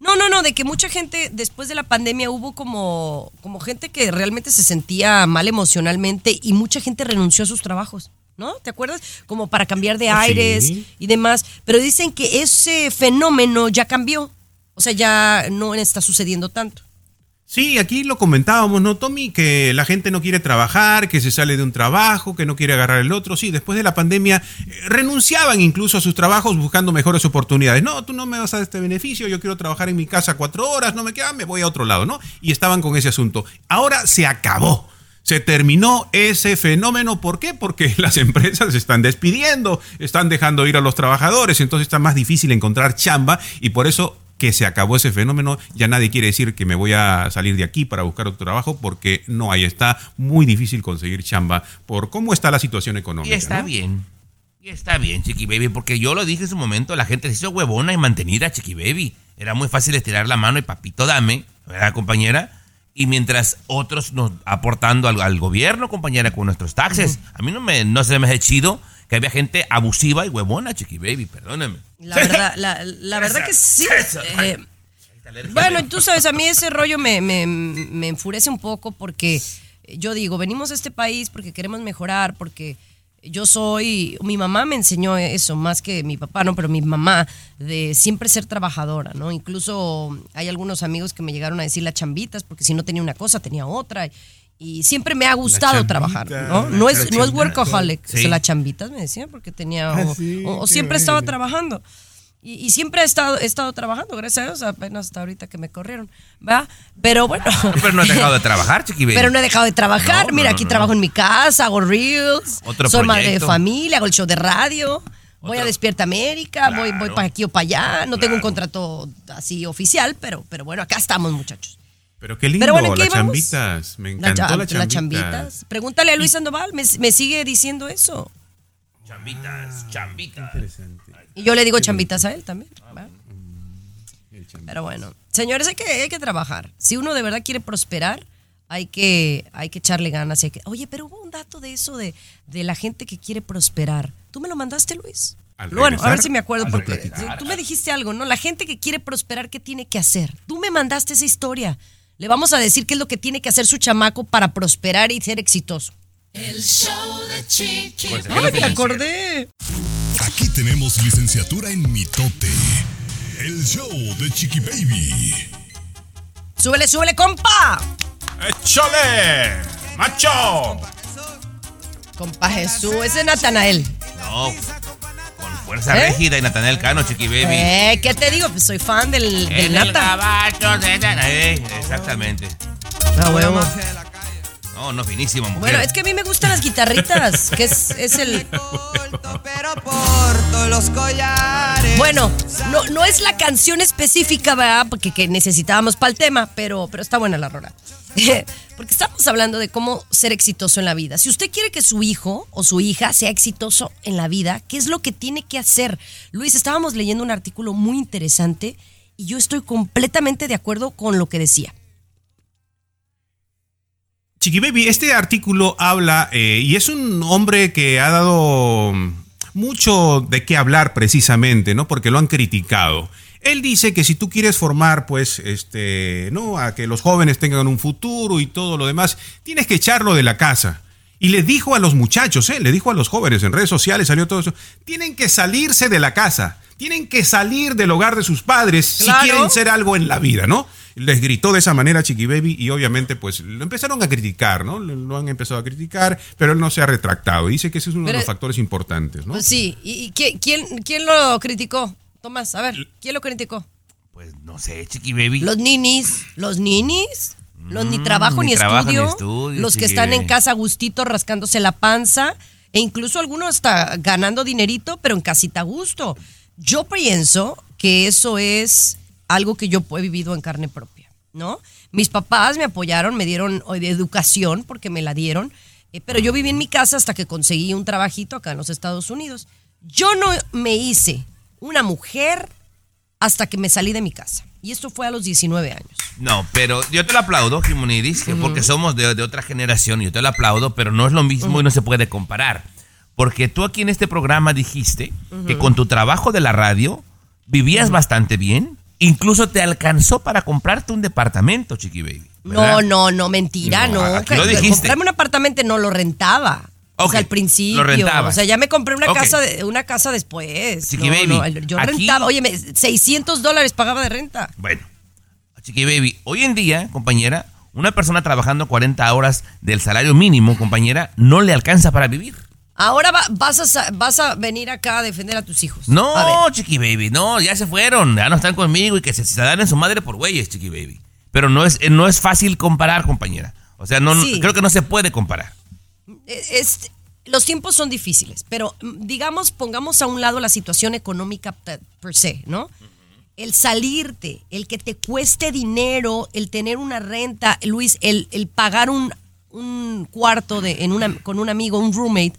No, no, no, de que mucha gente después de la pandemia hubo como, como gente que realmente se sentía mal emocionalmente y mucha gente renunció a sus trabajos, ¿no? ¿Te acuerdas? Como para cambiar de Ah, aires sí. y demás. Pero dicen que ese fenómeno ya cambió. O sea, ya no está sucediendo tanto. Sí, aquí lo comentábamos, ¿no, Tommy? Que la gente no quiere trabajar, que se sale de un trabajo, que no quiere agarrar el otro. Sí, después de la pandemia eh, renunciaban incluso a sus trabajos buscando mejores oportunidades. No, tú no me vas a dar este beneficio, yo quiero trabajar en mi casa cuatro horas, no me queda, me voy a otro lado, ¿no? Y estaban con ese asunto. Ahora se acabó. Se terminó ese fenómeno. ¿Por qué? Porque las empresas se están despidiendo, están dejando ir a los trabajadores, entonces está más difícil encontrar chamba y por eso que se acabó ese fenómeno, ya nadie quiere decir que me voy a salir de aquí para buscar otro trabajo porque no, ahí está muy difícil conseguir chamba por cómo está la situación económica. Y está ¿no? bien. Y está bien, Chiqui Baby, porque yo lo dije en su momento, la gente se hizo huevona y mantenida, Chiqui Baby. Era muy fácil estirar la mano y papito dame, ¿verdad, compañera? Y mientras otros nos aportando al, al gobierno, compañera, con nuestros taxes. A mí no, me, no se me hace chido que había gente abusiva y huevona, Chiqui Baby, perdóname. La verdad, la, la verdad que sí. Eh, bueno, tú sabes, a mí ese rollo me, me, me enfurece un poco porque yo digo, venimos a este país porque queremos mejorar, porque yo soy, mi mamá me enseñó eso, más que mi papá, no, pero mi mamá, de siempre ser trabajadora, ¿no? Incluso hay algunos amigos que me llegaron a decir las chambitas, porque si no tenía una cosa, tenía otra. Y siempre me ha gustado chambita, trabajar, ¿no? la No es, no es chambita. workaholic, Sí. las chambitas me decían, porque tenía, Ah, o, sí, o- o siempre estaba bueno. trabajando. Y, y siempre he estado, he estado trabajando, gracias a Dios, apenas hasta ahorita que me corrieron, ¿va? Pero bueno. Pero no has dejado de trabajar, Chiqui Baby. Pero no he dejado de trabajar. No, Mira, no, aquí no, trabajo en mi casa, hago reels, Otro soy madre de familia, hago el show de radio, voy a Despierta América, voy, voy para aquí o para allá. No tengo un contrato así oficial, pero, pero bueno, acá estamos, muchachos. Pero qué lindo, Pero bueno, ¿en qué las íbamos? chambitas. Me La encantó la, las chambita. chambitas. Pregúntale a Luis Sandoval, me, me sigue diciendo eso. Chambitas, chambitas. Y yo le digo chambitas a él también. ¿va? Pero bueno, señores, hay que, hay que trabajar. Si uno de verdad quiere prosperar, hay que, hay que echarle ganas. y hay que- Oye, pero hubo un dato de eso de, de la gente que quiere prosperar. ¿Tú me lo mandaste, Luis? Al bueno, a ver si me acuerdo, porque tú me dijiste algo, ¿no? La gente que quiere prosperar, ¿qué tiene que hacer? Tú me mandaste esa historia. Le vamos a decir qué es lo que tiene que hacer su chamaco para prosperar y ser exitoso. El show de Chiqui Pues, ¡Ay, me acordé! Aquí tenemos licenciatura en mitote. El show de Chiqui Baby. ¡Súbele, súbele, compa! ¡Échale! ¡Macho! Compa Jesús, ese es Natanael. No. Fuerza ¿Eh? rígida y Natanel Cano, Chiqui Baby. Eh, ¿qué te digo? Pues soy fan del, del En el Nata. caballo de... Eh, exactamente. Ah, huevo. No, no, finísimo, mujer. Bueno, es que a mí me gustan las guitarritas, que es, es el... Pero porto los collares. Bueno, no, no es la canción específica, ¿verdad? Porque que necesitábamos para el tema, pero, pero está buena la rola. Porque estamos hablando de cómo ser exitoso en la vida. Si usted quiere que su hijo o su hija sea exitoso en la vida, ¿qué es lo que tiene que hacer? Luis, estábamos leyendo un artículo muy interesante y yo estoy completamente de acuerdo con lo que decía. Chiqui Baby, este artículo habla, eh, y es un hombre que ha dado mucho de qué hablar precisamente, ¿no? Porque lo han criticado. Él dice que si tú quieres formar, pues, este, ¿no? A que los jóvenes tengan un futuro y todo lo demás, tienes que echarlo de la casa. Y le dijo a los muchachos, ¿eh? Le dijo a los jóvenes en redes sociales, salió todo eso. Tienen que salirse de la casa. Tienen que salir del hogar de sus padres Claro. si quieren ser algo en la vida, ¿no? Les gritó de esa manera a Chiqui Baby y obviamente pues lo empezaron a criticar, ¿no? Lo han empezado a criticar, pero él no se ha retractado. Dice que ese es uno Pero- de los factores importantes, ¿no? Pues sí, ¿y, quién, quién lo criticó? Tomás, a ver, ¿quién lo criticó? Pues no sé, Chiqui Baby. Los ninis, los ninis, los ni Mm, trabajo ni ni, trabajo ni estudio, estudio, los que están en casa a gustito rascándose la panza, e incluso algunos hasta ganando dinerito, pero en casita a gusto. Yo pienso que eso es algo que yo he vivido en carne propia, ¿no? Mis papás me apoyaron, me dieron de educación porque me la dieron, Eh, pero yo viví en mi casa hasta que conseguí un trabajito acá en los Estados Unidos. Yo no me hice una mujer hasta que me salí de mi casa. Y esto fue a los 19 años. No, pero yo te lo aplaudo, Jimonidis, que porque somos de, de otra generación y yo te lo aplaudo, pero no es lo mismo y no se puede comparar. Porque tú aquí en este programa dijiste que con tu trabajo de la radio vivías bastante bien, incluso te alcanzó para comprarte un departamento, Chiqui Baby. ¿verdad? No, no, no, mentira, No, no. lo dijiste. Comprarme un apartamento no lo rentaba. O Ok, sea, al principio. lo. O sea, ya me compré una casa de, una casa después. Chiqui No, baby, no, yo aquí- rentaba, oye, 600 dólares pagaba de renta. Bueno, Chiqui Baby, hoy en día, compañera, una persona trabajando 40 horas del salario mínimo, compañera, no le alcanza para vivir. Ahora va- vas, a, vas a venir acá a defender a tus hijos. No. Chiqui Baby, no, ya se fueron, ya no están conmigo y que se, se dan en su madre por güeyes, Chiqui Baby. Pero no es, no es fácil comparar, compañera. O sea, no, Sí. creo que no se puede comparar. Eh, es- los tiempos son difíciles, pero mm, digamos, pongamos a un lado la situación económica pe- per se, ¿no? El salirte, el que te cueste dinero, el tener una renta, Luis, el, el pagar un, un cuarto de, en una, con un amigo, un roommate,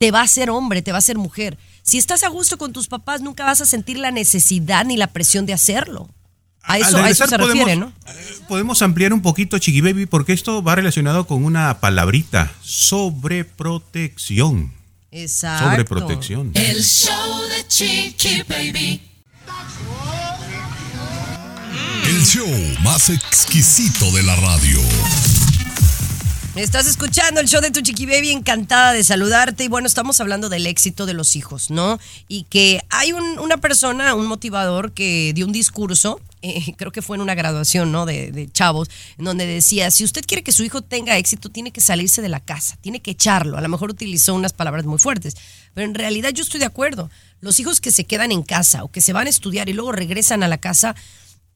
te va a hacer hombre, te va a hacer mujer. Si estás a gusto con tus papás, nunca vas a sentir la necesidad ni la presión de hacerlo. A eso, a eso se refiere, podemos- ¿no? Podemos ampliar un poquito, Chiqui Baby, porque esto va relacionado con una palabrita, sobreprotección. Exacto. Sobreprotección. El show de Chiqui Baby. El show más exquisito de la radio. Estás escuchando el show de tu chiqui baby, encantada de saludarte. Y bueno, estamos hablando del éxito de los hijos, ¿no? Y que hay un- una persona, un motivador, que dio un discurso, eh, creo que fue en una graduación, ¿no? De, de chavos, en donde decía: si usted quiere que su hijo tenga éxito, tiene que salirse de la casa, tiene que echarlo. A lo mejor utilizó unas palabras muy fuertes, pero en realidad yo estoy de acuerdo. Los hijos que se quedan en casa o que se van a estudiar y luego regresan a la casa,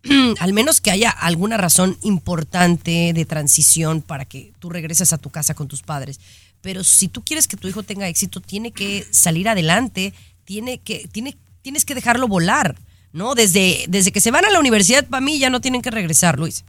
al menos que haya alguna razón importante de transición para que tú regreses a tu casa con tus padres. Pero si tú quieres que tu hijo tenga éxito, tiene que salir adelante, tiene que, tiene, tienes que dejarlo volar, ¿no? Desde, desde que se van a la universidad, para mí ya no tienen que regresar, Luis.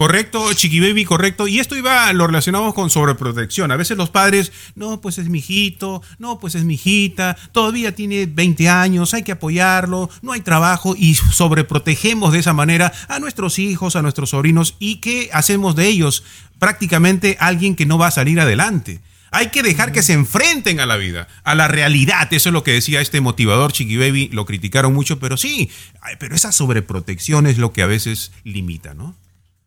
Correcto, Chiqui Baby, correcto. Y esto iba, lo relacionamos con sobreprotección. A veces los padres, no, pues es mi hijito, no, pues es mi hijita, todavía tiene 20 años, hay que apoyarlo, no hay trabajo y sobreprotegemos de esa manera a nuestros hijos, a nuestros sobrinos y ¿qué hacemos de ellos? Prácticamente alguien que no va a salir adelante. Hay que dejar que se enfrenten a la vida, a la realidad. Eso es lo que decía este motivador, Chiqui Baby. Lo criticaron mucho, pero sí, pero esa sobreprotección es lo que a veces limita, ¿no?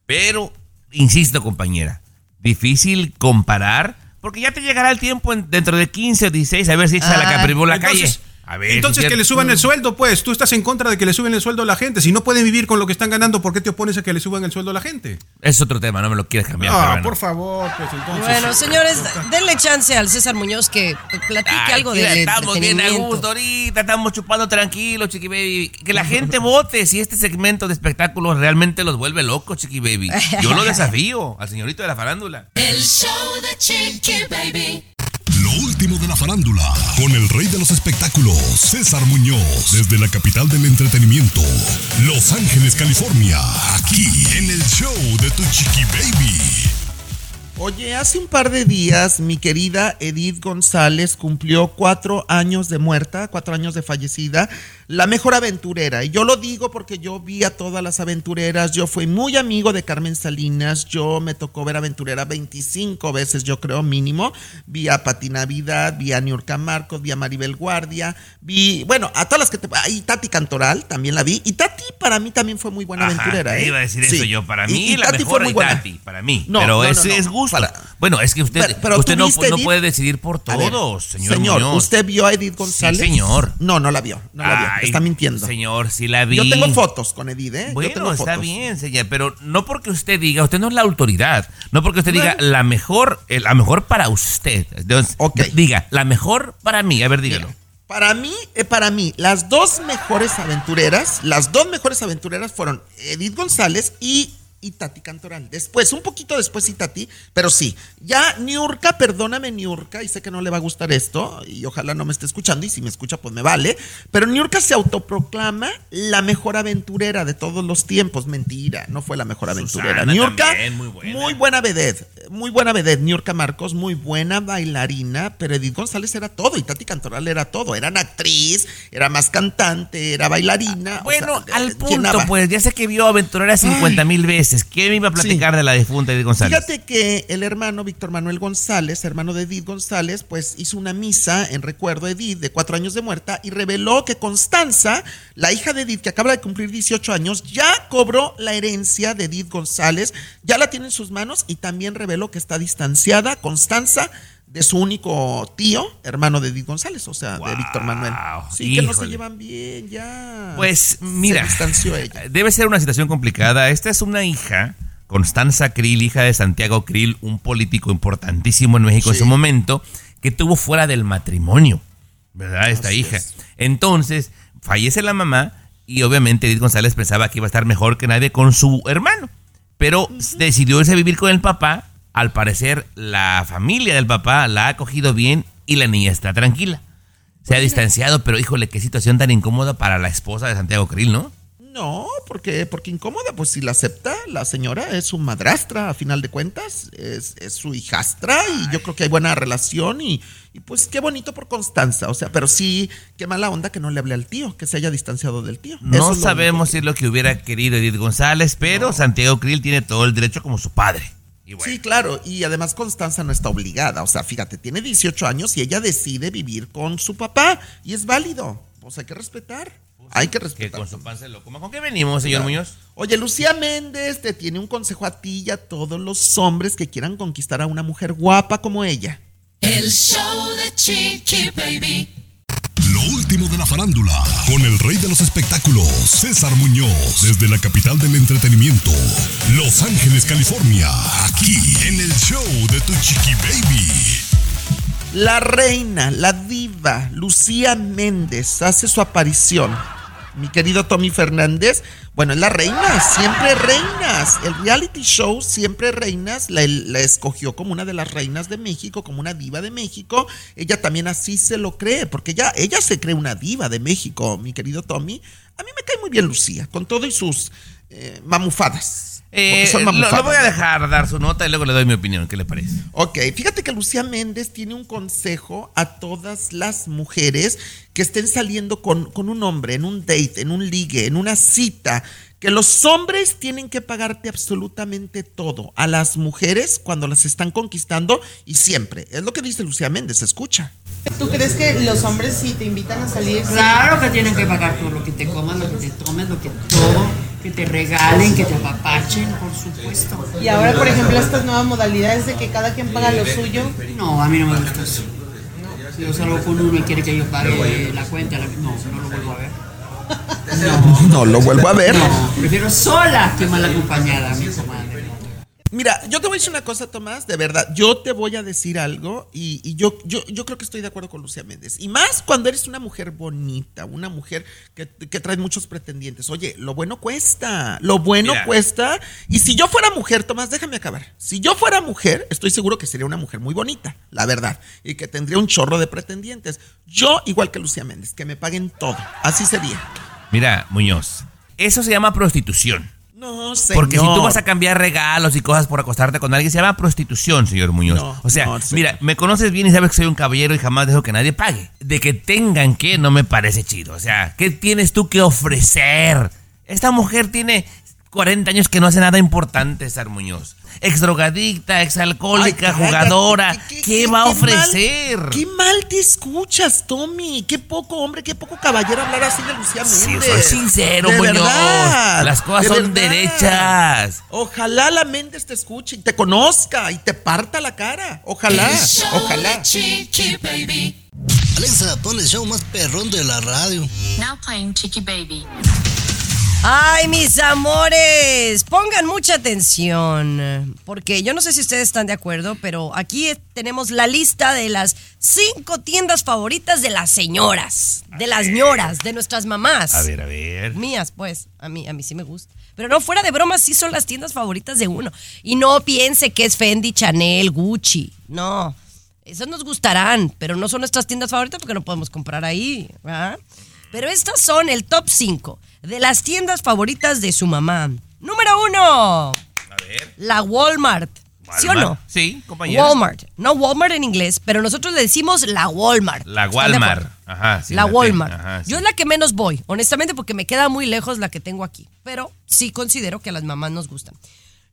Pero, insisto, compañera, difícil comparar, porque ya te llegará el tiempo en- dentro de 15 o 16 a ver si echas a la Ah, caprivo la calle. A ver, Entonces si que le suban el sueldo, pues. Tú estás en contra de que le suben el sueldo a la gente. Si no pueden vivir con lo que están ganando, ¿por qué te opones a que le suban el sueldo a la gente? Es otro tema, no me lo quieres cambiar. pero Ah, bueno. por favor, pues entonces. Bueno, señores, denle chance al César Muñoz que platique Ay, algo de estamos bien a entretenimiento. gusto ahorita, estamos chupando tranquilos, Chiqui Baby. Que la gente vote si este segmento de espectáculos realmente los vuelve locos, Chiqui Baby. Yo lo desafío al señorito de la farándula. El show de Chiqui Baby. Último de la farándula, con el rey de los espectáculos, César Muñoz, desde la capital del entretenimiento, Los Ángeles, California, aquí en el show de tu chiqui baby. Oye, hace un par de días mi querida Edith González cumplió cuatro años de muerta, cuatro años de fallecida, la mejor aventurera. Y yo lo digo porque yo vi a todas las aventureras, yo fui muy amigo de Carmen Salinas, yo me tocó ver aventurera 25 veces, yo creo mínimo. Vi a Pati Navidad, vi a Niurka Marcos, vi a Maribel Guardia, vi, bueno, a todas las que te... Y Tati Cantoral también la vi. Y Tati para mí también fue muy buena Ajá, aventurera. ¿eh? iba a decir Sí. eso yo. Para mí, y la Tati mejor muy es buena. Tati, para mí. No, pero no, es, no, no. es gusto. Para- bueno, es que usted, Pero- pero usted no, Edith. puede decidir por A ver, todos, señor. Señor, Muñoz. ¿usted vio a Edith González? Sí, señor. No, no la vio. No la vio. Está mintiendo. Señor, sí la vi. Yo tengo fotos con Edith, ¿eh? Yo Bueno, tengo está fotos. bien, señor, pero no porque usted diga, usted no es la autoridad, no porque usted diga la mejor, eh, la mejor para usted. Entonces, Diga, la mejor para mí, a ver, dígalo. Para mí, eh, para mí, las dos mejores aventureras, las dos mejores aventureras fueron Edith González y y Tati Cantoral. Después, un poquito después y Tati, pero sí. Ya Niurka, perdóname Niurka, y sé que no le va a gustar esto, y ojalá no me esté escuchando, y si me escucha, pues me vale. Pero Niurka se autoproclama la mejor aventurera de todos los tiempos. Mentira, no fue la mejor aventurera. Susana Niurka, también, muy buena. muy buena vedette, muy buena vedette. Niurka Marcos, muy buena bailarina, pero Edith González era todo, y Tati Cantoral era todo. Era actriz, era más cantante, era bailarina. o Bueno, sea, al eh, punto, llenaba. pues, ya sé que vio Aventurera 50 mil veces. ¿Qué me iba a platicar de la difunta Edith González? Fíjate que el hermano Víctor Manuel González, hermano de Edith González, pues hizo una misa en recuerdo de Edith de cuatro años de muerta y reveló que Constanza, la hija de Edith, que acaba de cumplir 18 años, ya cobró la herencia de Edith González, ya la tiene en sus manos y también reveló que está distanciada Constanza de su único tío, hermano de Edith González, o sea, de Víctor Manuel. Sí, que no se llevan bien, ya. Pues mira, Se ella. debe ser una situación complicada. Esta es una hija, Constanza Krill, hija de Santiago Krill, un político importantísimo en México en su momento, que tuvo fuera del matrimonio, ¿verdad? Esta hija. Entonces, fallece la mamá y obviamente Edith González pensaba que iba a estar mejor que nadie con su hermano, pero decidió irse a vivir con el papá. Al parecer, la familia del papá la ha acogido bien y la niña está tranquila. Se ha distanciado, pero híjole, qué situación tan incómoda para la esposa de Santiago Krill, ¿no? No, porque, porque incómoda, pues si la acepta, la señora es su madrastra, a final de cuentas, es, es su hijastra y yo creo que hay buena relación y, y pues qué bonito por Constanza, o sea, pero sí, qué mala onda que no le hable al tío, que se haya distanciado del tío. No es sabemos si es lo que hubiera querido Edith González, pero Santiago Krill tiene todo el derecho como su padre. Sí, claro, y además Constanza no está obligada, o sea, fíjate, tiene 18 años y ella decide vivir con su papá y es válido, pues hay que respetar. Hay que respetar. Que con su pan se lo coma. ¿Con qué venimos, señor Claro. Muñoz? Oye, Lucía Méndez te tiene un consejo a ti y a todos los hombres que quieran conquistar a una mujer guapa como ella. El show de Chiqui Baby. Último de la farándula, con el rey de los espectáculos, César Muñoz, desde la capital del entretenimiento, Los Ángeles, California, aquí en el show de Tu Chiqui Baby. La reina, la diva, Lucía Méndez hace su aparición. Mi querido Tommy Fernández, bueno, es la reina, siempre reinas. El reality show Siempre Reinas la, escogió como una de las reinas de México, como una diva de México. Ella también así se lo cree, porque ella, ella se cree una diva de México, mi querido Tommy. A mí me cae muy bien Lucía, con todo y sus eh, mamufadas. Eh, Porque son lo, lo voy a dejar dar su nota y luego le doy mi opinión. ¿Qué le parece? Ok, fíjate que Lucía Méndez tiene un consejo a todas las mujeres que estén saliendo con, con un hombre en un date, en un ligue, en una cita, que los hombres tienen que pagarte absolutamente todo a las mujeres cuando las están conquistando y siempre. Es lo que dice Lucía Méndez, escucha. ¿Tú crees que los hombres si te invitan a salir? Claro que tienen que pagar todo lo que te coman, lo que te tomen, lo que todo, que te regalen, que te apapachen, por supuesto. Y ahora, por ejemplo, estas nuevas modalidades de que cada quien paga lo suyo. No, a mí no me gusta eso. Si yo salgo con uno y quiere que yo pague la cuenta, la- no, no lo vuelvo a ver. No lo vuelvo a ver. No, prefiero sola que mal acompañada, mi comadre. Mira, yo te voy a decir una cosa, Tomás, de verdad, yo te voy a decir algo y, y yo, yo, yo creo que estoy de acuerdo con Lucía Méndez. Y más cuando eres una mujer bonita, una mujer que, que trae muchos pretendientes. Oye, lo bueno cuesta, lo bueno Mira. cuesta. Y si yo fuera mujer, Tomás, déjame acabar. Si yo fuera mujer, estoy seguro que sería una mujer muy bonita, la verdad, y que tendría un chorro de pretendientes. Yo, igual que Lucía Méndez, que me paguen todo. Así sería. Mira, Muñoz, eso se llama prostitución. No, señor. Porque si tú vas a cambiar regalos y cosas por acostarte con alguien, se llama prostitución, señor Muñoz. No, o sea, no, mira, me conoces bien y sabes que soy un caballero y jamás dejo que nadie pague. De que tengan que, no me parece chido. O sea, ¿qué tienes tú que ofrecer? Esta mujer tiene 40 años que no hace nada importante, César Muñoz. Ex drogadicta, ex alcohólica, Ay, cállate, jugadora. ¿Qué, qué- va a ofrecer? mal- qué mal te escuchas, Tommy. Qué poco hombre, qué poco caballero hablar así de Lucía Sí, Méndez. soy sincero, De Muñoz. verdad, Las cosas de son verdad. derechas. Ojalá la Méndez te escuche y te conozca y te parta la cara. Ojalá, ojalá. Chiqui Baby. Alexa, pon el show más perrón de la radio. Now playing Chicky Baby. Ay, mis amores, pongan mucha atención, porque yo no sé si ustedes están de acuerdo, pero aquí tenemos la lista de las cinco tiendas favoritas de las señoras, de las ñoras, de nuestras mamás. A ver, a ver. Mías, pues, a mí, a mí sí me gusta. Pero no, fuera de bromas, sí son las tiendas favoritas de uno. Y no piense que es Fendi, Chanel, Gucci. No, esas nos gustarán, pero no son nuestras tiendas favoritas porque no podemos comprar ahí. ¿verdad? Pero estas son el top 5 de las tiendas favoritas de su mamá. Número uno. A ver. La Walmart. ¿Sí o no? Sí, compañera. Walmart. No Walmart en inglés, pero nosotros le decimos la Walmart. La ¿Están de Walmart. Ajá, sí. la Walmart. ajá, sí. Yo es la que menos voy, honestamente, porque me queda muy lejos la que tengo aquí. Pero sí considero que a las mamás nos gustan.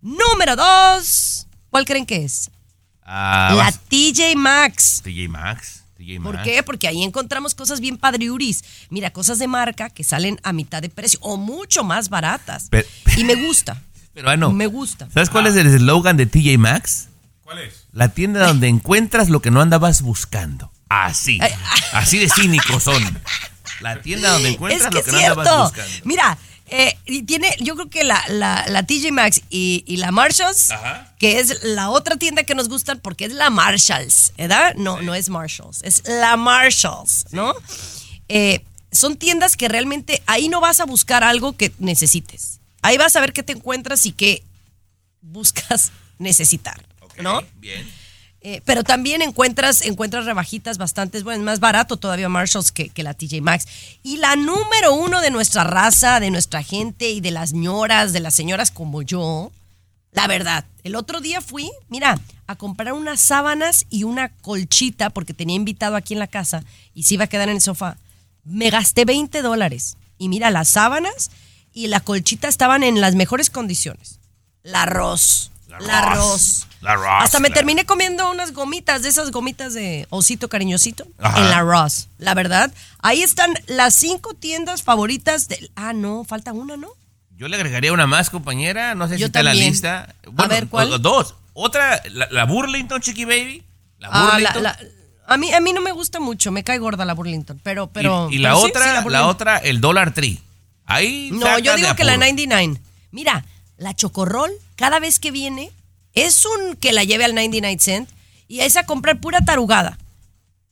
Número dos. ¿Cuál creen que es? Ah, la vas- TJ Maxx. TJ Maxx. ¿Por qué? Porque ahí encontramos cosas bien padriuris. Mira, cosas de marca que salen a mitad de precio o mucho más baratas. Pero, Y me gusta. pero, ah, no. Me gusta. ¿Sabes cuál es el eslogan de TJ Maxx? ¿Cuál es? La tienda donde encuentras lo que no andabas buscando. Así. Así de cínicos son. La tienda donde encuentras es que lo que no andabas cierto. buscando. Mira, eh, y tiene, yo creo que la, la, la TJ Maxx y, y la Marshalls, Ajá. que es la otra tienda que nos gustan porque es la Marshalls, ¿verdad? No, no es Marshalls, es la Marshalls, ¿no? Eh, son tiendas que realmente ahí no vas a buscar algo que necesites. Ahí vas a ver qué te encuentras y qué buscas necesitar, ¿no? Bien. Eh, pero también encuentras, encuentras rebajitas bastante buenas, más barato todavía Marshalls que, que la TJ Maxx. Y la número uno de nuestra raza, de nuestra gente y de las ñoras, de las señoras como yo, la verdad, el otro día fui, mira, a comprar unas sábanas y una colchita porque tenía invitado aquí en la casa y se iba a quedar en el sofá. Me gasté 20 dólares. Y mira, las sábanas y la colchita estaban en las mejores condiciones. La arroz. La arroz. La Ross, Hasta me terminé comiendo unas gomitas, de esas gomitas de osito cariñosito, Ajá. en la Ross. La verdad, ahí están las cinco tiendas favoritas de... Ah, no, falta una, ¿no? Yo le agregaría una más, compañera. No sé Yo si está en la lista. A ver, ¿cuál? Dos. Otra, la, la Burlington, Chiqui Baby. La Ah, la- Burlington. la- a, mí, a mí no me gusta mucho, me cae gorda la Burlington, pero... pero y, y la pero otra, sí, la, Burlington. otra, el Dollar Tree. Ahí No, yo digo que la apuro. 99. Mira, la chocorrol, cada vez que viene, es un que la lleve al 99 cent y es a comprar pura tarugada.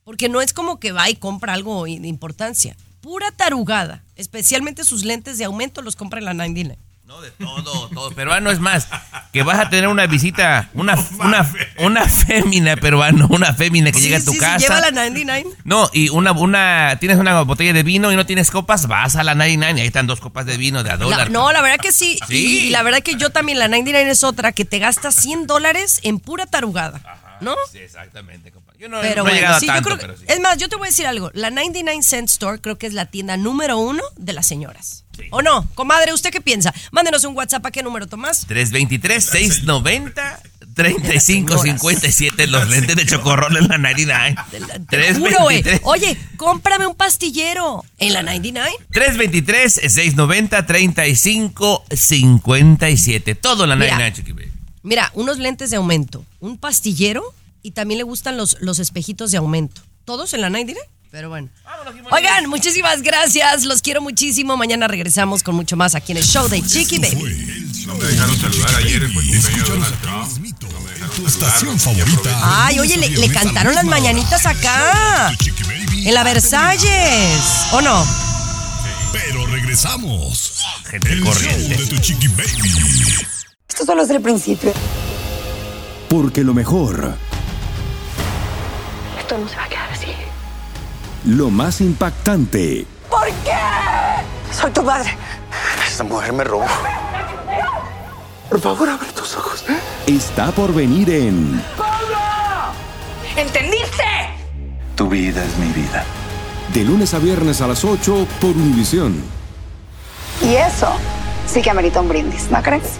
Porque no es como que va y compra algo de importancia. Pura tarugada. Especialmente sus lentes de aumento los compra en la 99. No, de todo, todo. Peruano es más, que vas a tener una visita, una, una, una fémina peruano, una fémina que Sí, llega a tu sí, sí, casa. lleva la 99. No, y una, una, tienes una botella de vino y no tienes copas, vas a la 99 y ahí están dos copas de vino de a La- no, la verdad que sí. Sí. Y, y la verdad que yo también, la 99 es otra que te gasta 100 dólares en pura tarugada. ¿No? Sí, exactamente, compa. Yo no, Pero no he bueno, sí, tanto, yo creo que- pero sí. Es más, yo te voy a decir algo. La 99 Cent Store creo que es la tienda número uno de las señoras. ¿O no? Comadre, ¿usted qué piensa? Mándenos un WhatsApp. ¿A qué número, Tomás? 323-690-3557 los lentes de chocorrol en la 99. Te juro, güey. 323 Oye, cómprame un pastillero en la 99. 323-690-3557. Todo en la Mira. 99, Chiqui Baby. Mira, unos lentes de aumento, un pastillero y también le gustan los, los espejitos de aumento. ¿Todos en la 99? Pero bueno. Oigan, muchísimas gracias. Los quiero muchísimo. Mañana regresamos con mucho más aquí en el show de Chiqui Baby. No me dejaron saludar ayer Trump. Tu estación favorita. Ay, oye, le, le cantaron las mañanitas acá. En la Versalles. ¿O no? Pero regresamos. Gente el corriente. show de tu chiqui baby. Esto solo es el principio. Porque lo mejor, Esto no se va a quedar así. Lo más impactante, ¿Por qué? Soy tu madre. Esta mujer me robó. Por favor, abre tus ojos. está por venir en ¿Entendiste? Tu vida es mi vida. De lunes a viernes a las 8 por Univisión. Y eso sí que amerita un brindis, ¿no crees?